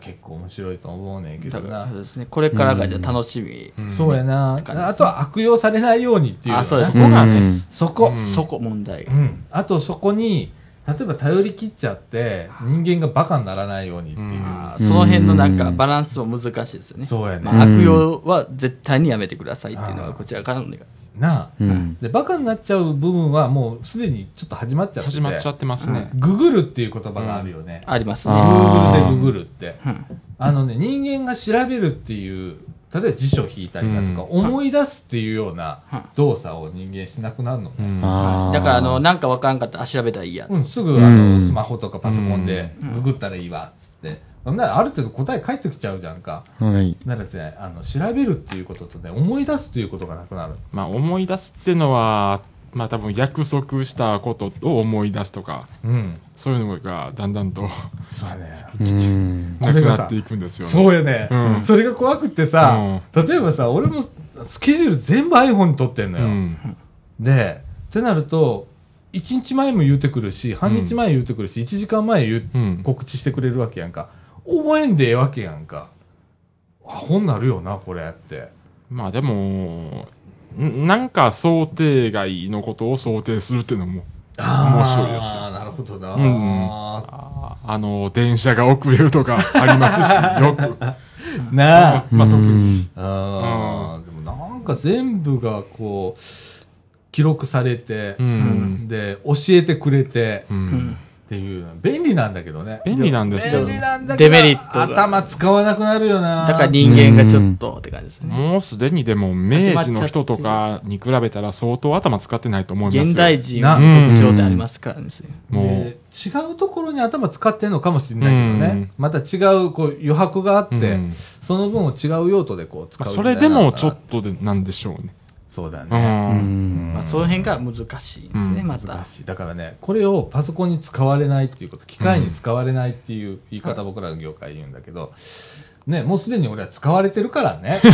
結構面白いと思うねんけどな
そう。ですね。これからがじゃあ楽しみ。
うん
そうやな、
ね
あとは悪用されないようにっていうの
あそうです
ね
そこがね、
そこ、
うん
そこ問題が。
うん、あとそこに例えば頼り切っちゃって人間がバカにならないようにっていう、
うん。
その辺のなんかバランスも難しいですよね。
そうやね、
まあ、悪用は絶対にやめてくださいっていうのがこちらからの願い。
なあ。
うん。
でバカになっちゃう部分はもうすでにちょっと始まっちゃって。て
始まっちゃってますね。
ググるっていう言葉があるよね、
ありますね。
グ
ー
グルでググるって。
うん。
あのね人間が調べるっていう例えば辞書を引いたりだとか、
うん。
思い出すっていうような
うん。
動作を人間しなくなるのね、
だから、あの、なんかわからんかったら、あ調べたらいいや。
うん、すぐあ
うん。
のスマホとかパソコンでググったらいいわっつって、ならある程度答え返ってきちゃうじゃんか。
はい。
ならですねあの調べるっていうこととね思い出すっていうことがなくなる。
まあ思い出すっていうのは、まあ多分約束したことを思い出すとか、
うん。
そういうのがだんだんと
そうやね。
なくなっていくんですよね。
そうやね、
うん。
それが怖くってさ、例えばさ俺もスケジュール全部 iPhone に撮ってんのよ、
うん。
でってなると1日前も言うてくるし半日前言うてくるし、1時間前言う
うん。
告知してくれるわけやんか。覚えんでええわけやんか。アホになるよなこれって。
まあでも、んなんか想定外のことを想定するっていうのも面白いですよ。
ああなるほどな、
うんうんああの、電車が遅れるとかありますし、(laughs) よく。
なあ
まあ特に。
でもなんか全部がこう記録されて
う、ん。
で教えてくれて
う。
うんん
っていう便利なんだけどね。
便利なんですけど。
便利なんだけど
デメリットが。
頭使わなくなるよな。
だから人間がちょっとって感じですね。
もうすでにでも明治の人とかに比べたら相当頭使ってないと思いますよ。
現代人
な
の特徴ってありますからね。
もう、
で違うところに頭使ってんのかもしれないけどね、
うん。
また違うこう余白があって、
うん。
その分を違う用途でこう使
まあ
う
それでもちょ
と
っとでなんでしょうね。
そうだ
う
ね、
ん。
まあ、その辺が難しいですね、
うん
また
難。しいだからねこれをパソコンに使われないっていうこと機械に使われないっていう言い方、僕らの業界言うんだけど、ね、もうすでに俺は使われてるからね。(laughs)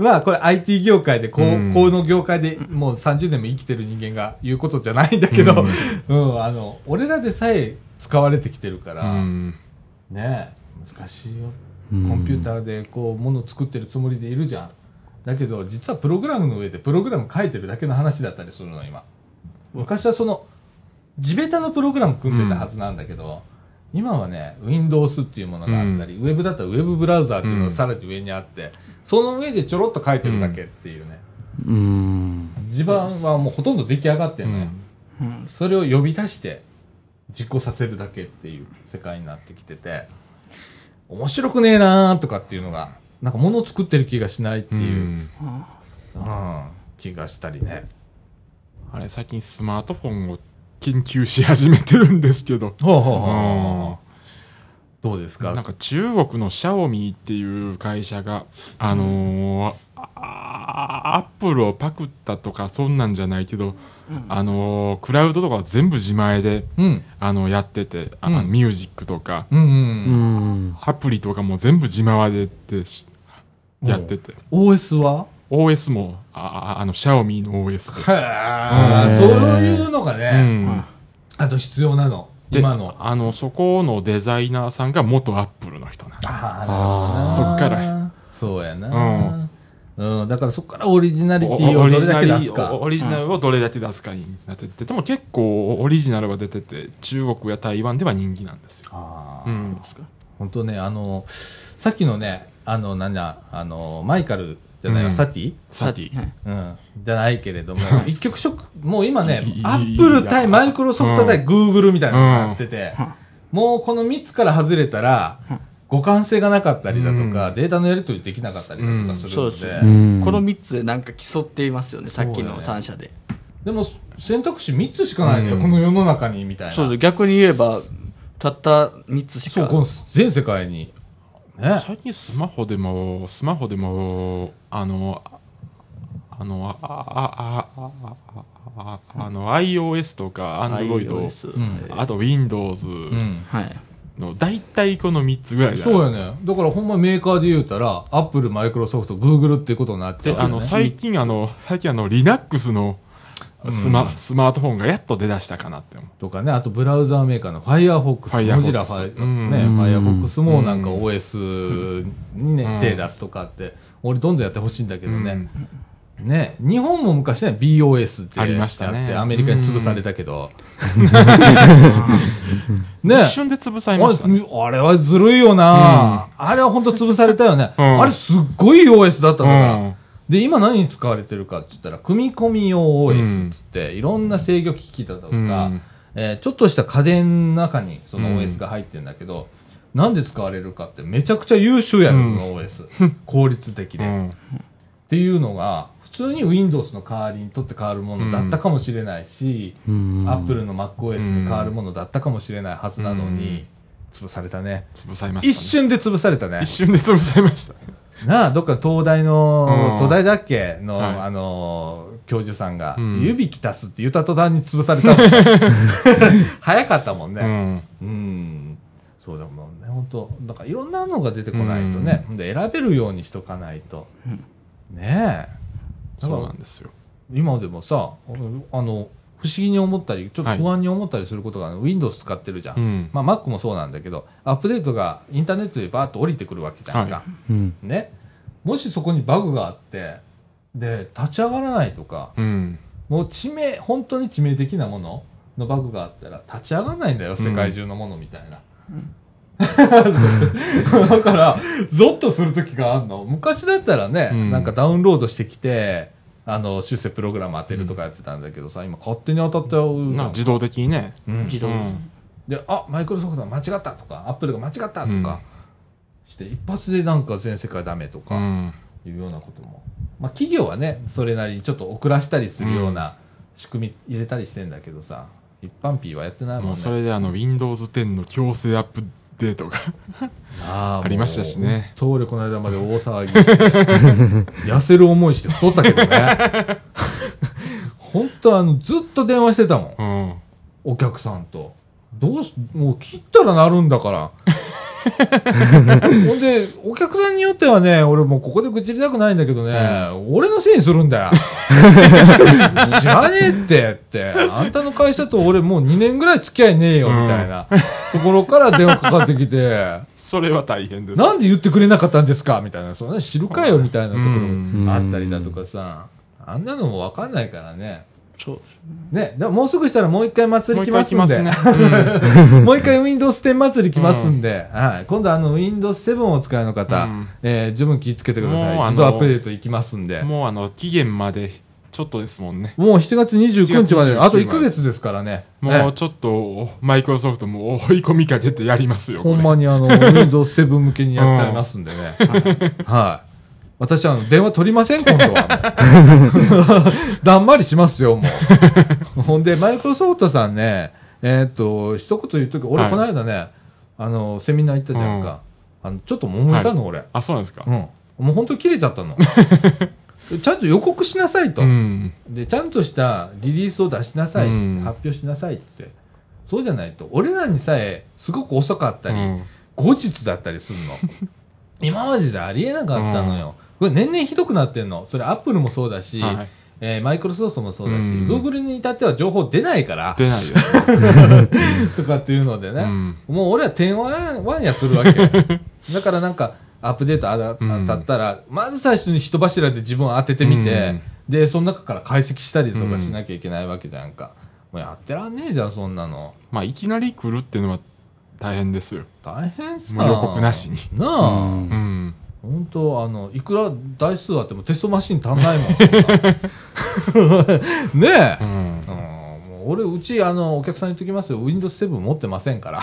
まあこれ IT 業界でこう、
うん
この業界でもう30年も生きてる人間が言うことじゃないんだけど、うん、あの、俺らでさえ使われてきてるから、
うん。
ね難しいよ。
うん
コンピューターでこう、ものを作ってるつもりでいるじゃん。だけど、実はプログラムの上でプログラム書いてるだけの話だったりするの、今。昔はその、地べたのプログラム組んでたはずなんだけど、今はね、Windows っていうものがあったり、ウェブだったらウェブブラウザーっていうのがさらに上にあって、その上でちょろっと書いてるだけっていうね。
うん。
地盤はもうほとんど出来上がってんのよ。
うん
それを呼び出して実行させるだけっていう世界になってきてて、面白くねえなーとかっていうのが、なんか物を作ってる気がしないって
う
いう、
ん。
うん気がしたりね。
あれ、最近スマートフォンを研究し始めてるんですけど。
ほうほう
うん
どうですか？
なんか中国のシャオミっていう会社が、あのーあアップルをパクったとかそんなんじゃないけど、あのークラウドとかは全部自前で、
うん。
あのやってて、あ
うん
ミュージックとか、
うんう。
うんん。
アプリとかも全部自前ででしやってて、
OS は
OS もあああのシャオミの OS で。
へーそういうのが
う
ね、
ん
あと必要なの。
で
今の。
あのそこのデザイナーさんが元アップルの人なんで
あ
あ
そっから。
そうやな。うん。だからそこからオリジナリティをどれだけ出すか。
オリジナルをどれだけ出すかになってて、でも結構オリジナルが出てて中国や台湾では人気なんですよ、
あー
うん、
本当ね、あの、さっきのね、あの、なんだ、あの、マイカルじゃないわ、
うん。
サティ？
サティ。
はい。
うん。じゃないけれども、(laughs) 一曲色、もう今ねアップル対マイクロソフト対グーグルみたいなのになってて
うん、
もうこの3つから外れたら
うん、
互換性がなかったりだとか、
うん。
データのやり取りできなかったりだとかするの
そうで
うん。
この3つでなんか競っていますよねさっきの
そうだね
3社で。
でも選択肢3つしかないんだよ、
うん。
この世の中にみたいな。
そうです逆に言えばたった3つし
そう、
か
この全世界に。ね。
最近スマホでもスマホでもあのあのあああああああの iOS とか Android
うん。
はい
あと Windows
うん。
はい
の大体この3つぐらいじゃないですか。
そうやね。だからほんまメーカーで言うたら、アップル、マイクロソフト、グーグルっていうことになって
であの最近あの最近あの Linux のスマ,、スマートフォンがやっと出だしたかなって思う。
とかね、あとブラウザーメーカーの Firefox、
Firefox
モジラファイ、
うん。
ね、
うん。
Firefox もなんか
うん。
OS にね、
うん。
手出すとかって、俺どんどんやってほしいんだけどね。
うん
ね、日本も昔ね、BOS って
ありましたね。
やってアメリカに潰されたけど。(laughs) ね。
一瞬で潰されました、ね、
あれあれはずるいよな、あれは本当潰されたよね。
うん。
あれすっごい OS だったんだから。
うん。
で、今何に使われてるかって言ったら、組み込み用 OS っつって、いろんな制御機器だとか、
うん。
えーちょっとした家電の中にその
うん
OS が入ってるんだけど、なんで使われるかってめちゃくちゃ優秀やね、
うん。
その OS。(laughs) 効率的で、っ
うん。
ていうのが、普通に Windows の代わりにとって変わるものだったかもしれないし、
うん。
Apple の MacOS に変わるものだったかもしれないはずなのに、潰されたね。
潰されました、ね、
一瞬で潰されたね
一。瞬で潰されました
なあ、どっか東大の、
うん
東大だっけ？の、
はい
あの、教授さんが、
うん
指きたすって言った途端に潰されたもんね (laughs) 早かったもん
う
ね。
ん
うん。そうだもんね、本当だからいろんなのが出てこないとね、で選べるようにしとかないと。ねえ。だ
そうなんですよ。
今でもさ、あの、不思議に思ったり、ちょっと不安に思ったりすることが、Windows 使ってるじゃん。
うん。
まあ Mac もそうなんだけど、アップデートがインターネットでバーッと降りてくるわけじゃんか。
は
うん。
ね、もしそこにバグがあって、で、立ち上がらないとか、
うん。
もう致命、本当に致命的なもののバグがあったら、立ち上がらないんだよ、世界中のものみたいな。(laughs) だから、ゾッとする時があるの。昔だったらね、
うん
なんかダウンロードしてきて、あの、修正プログラム当てるとかやってたんだけどさ、今勝手に当たっちゃうの。
なんか自動的にね
うん
自動
うん
で、あ、マイクロソフトが間違ったとか、アップルが間違ったとか、
うん
して、一発でなんか全世界ダメとか、
うん
いうようなことも。まあ企業はね、それなりにちょっと遅らしたりするような仕組み入れたりしてんだけどさ、一般 P はやってないもんね。
それであの Windows 10の強制アップデートが
あ
りましたしね。
当俺この間まで大騒ぎして、痩せる思いして太ったけどね。本当あの、ずっと電話してたもん。
うん
お客さんと。どうし、もう切ったらなるんだから。(laughs) ほんで、お客さんによってはね、俺もうここで愚痴りたくないんだけどね、俺のせいにするんだよ。(laughs) 知らねえって、って。あんたの会社と俺もう2年ぐらい付き合いねえよ、みたいな、ところから電話かかってきて、(laughs)
それは大変です。
なんで言ってくれなかったんですかみたいな、そんな知るかよ、みたいなとこ
うん。
ろあったりだとかさ、あんなのもわかんないからね。ね、でももうすぐしたらもう一回祭り来ますんで。もう一回 (laughs) Windows 10祭り来ますんで、はい。今度あの Windows 7をお使いの方、
うん
えー十分気をつけてください。自動アップデート行きますんで。
うんもうあの期限までちょっとですもんね
もう7月29日まで、
7月29
あと1ヶ月ですからね。ね
もうちょっとマイクロソフトも追い込みかけてやりますよ
ほんまにあの、Windows 7向けにやっちゃいますんでね。(laughs) はい。私は電話取りません、今度は。だんまりしますよ、もう。ほんで、マイクロソフトさんね、えーっと、一言言っとく。俺
はい
この間ね、あの、セミナー行ったじゃんか。あの、ちょっと揉めたの、俺。
あ、そうなんですか？
うん。もう本当に切れちゃったの。(laughs) ちゃんと予告しなさいと。
うん。
で、ちゃんとしたリリースを出しなさい。
うん
発表しなさいって。そうじゃないと、俺らにさえすごく遅かったり、
うん
後日だったりするの。(laughs) 今までじゃありえなかったのよ。これ年々ひどくなってんの。それアップルもそうだし、
はい
えーマイクロソフトもそうだし、
うん
Google に至っては情報出ないから、
出ないです。(laughs)
とかっていうのでね、
うん
もう俺は点ワンワンやするわけよ。(laughs) だからなんか、アップデートあだ
うん
当たったら、まず最初に人柱で自分を当ててみて、
うん
で、その中から解析したりとかしなきゃいけないわけじゃんか。もうやってらんねえじゃん、そんなの。
まあ、いきなり来るっていうのは大変ですよ。
大変さ。
もう予告なしに。
なあ。
うん
うん。
本当あの、いくら台数あってもテストマシン足んないもん、(laughs) ねえ。
うん。
うんもう俺、うち、あの、お客さんに言っときますよ。Windows 7持ってませんから。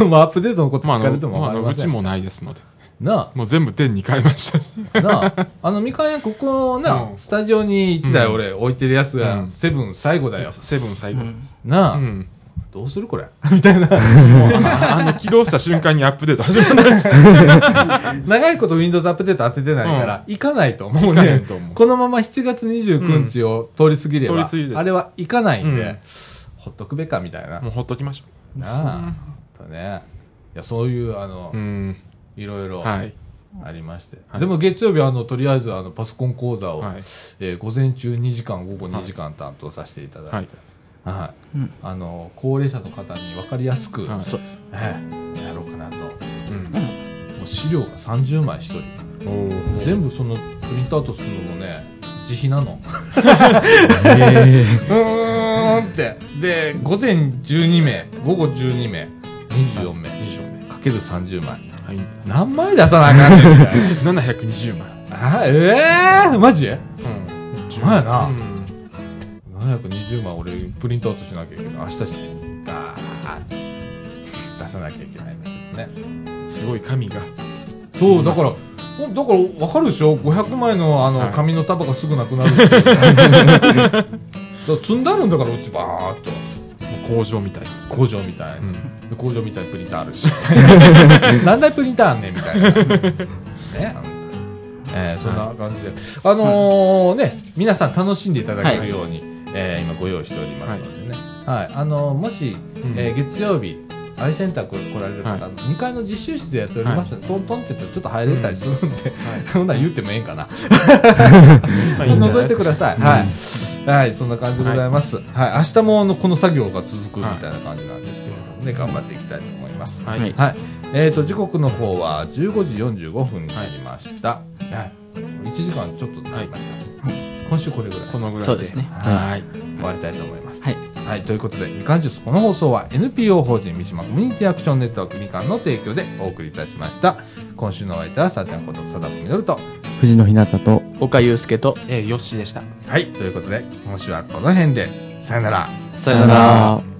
うん
まあ、(laughs) アップデートのこと聞かれても
まああの
わかりません。
うちもないですので。
な
もう全部10に変えましたし。
あ、なあ、あの、みかん屋、ここな、
うん
スタジオに1台俺置いてるやつが、
うん
セブン最後だよ。
セブン最後。
なあ、
うん。
どうするこれ？(laughs) みたいな。
もうああの、起動した瞬間にアップデート始まりました。
長いこと Windows アップデート当ててないから、行かないと。もうね
んと思う
このまま7月29日を通り過ぎれば、
うん
あれは行かないんで、
うん
ほっとくべかみたいな。
もうほっときましょ
なあ、ほんとね。いや、そういう、あの、
う。うん。
いろいろ
はい。
ありまして。
はい
でも月曜日、あの、とりあえず、あの、パソコン講座を、
はい。
えー午前中2時間、午後2時間担当させていただいて、はい。
うん
あの、高齢者の方に分かりやすく、
はい
そうです。
ええやろうかなと。
うん。
もう資料が30枚一人。全部そのプリントアウトするのもね、自費なの。
え
うーんって。で、午前12名、午後12名、24名、
24名。
かける30枚。
はい。
何枚出さなあかんねんみたいな。
720枚。
あええー、マジ？
うん。
そうやな
うん。
720枚俺プリントアウトしなきゃいけない明日しガーッ出さなきゃいけないんだけどね
すごい紙が。
そうだからだから分かるでしょ？500枚のあの
はい。
紙の束がすぐなくなるだ積んであるんだからうちバーッと。
工場みたい。
工場みたい。な、
うん。
で工場みたいにプリンターあるし。(laughs) 何台プリンターあんねんみたいな。ねえーそんな感じで、あのーね皆さん楽しんでいただけるように、えー今ご用意しておりますのでね、はいあのーもし、
うん
えー月曜日アイセンター来られる方、
はい
2階の実習室でやっておりますので、トントンって言ってちょっと入れたりするんで、そんなん言ってもええんかな。(laughs) 覗いてください。はい。はい、そんな感じでございます。はい、明日もこの作業が続くみたいな感じなんですけれどもね、頑張っていきたいと思います。
は
はい
い。
はい。えっ、と、時刻の方は15時45分になりました。はい。1時間ちょっとなりました。今週これぐらい。
このぐらいで。
そうですね
はい。
終わりたいと思います。
はい。
はい、ということで、みかんジュース、この放送は NPO 法人三島コミュニティアクションネットワークみかんの提供でお送りいたしました。今週のお相手は、さあちゃんこと佐田みのると。
藤野ひなたと、
岡祐介と、
えー、よっしーでした。
はい、ということで、今週はこの辺で、さよなら。
さよなら。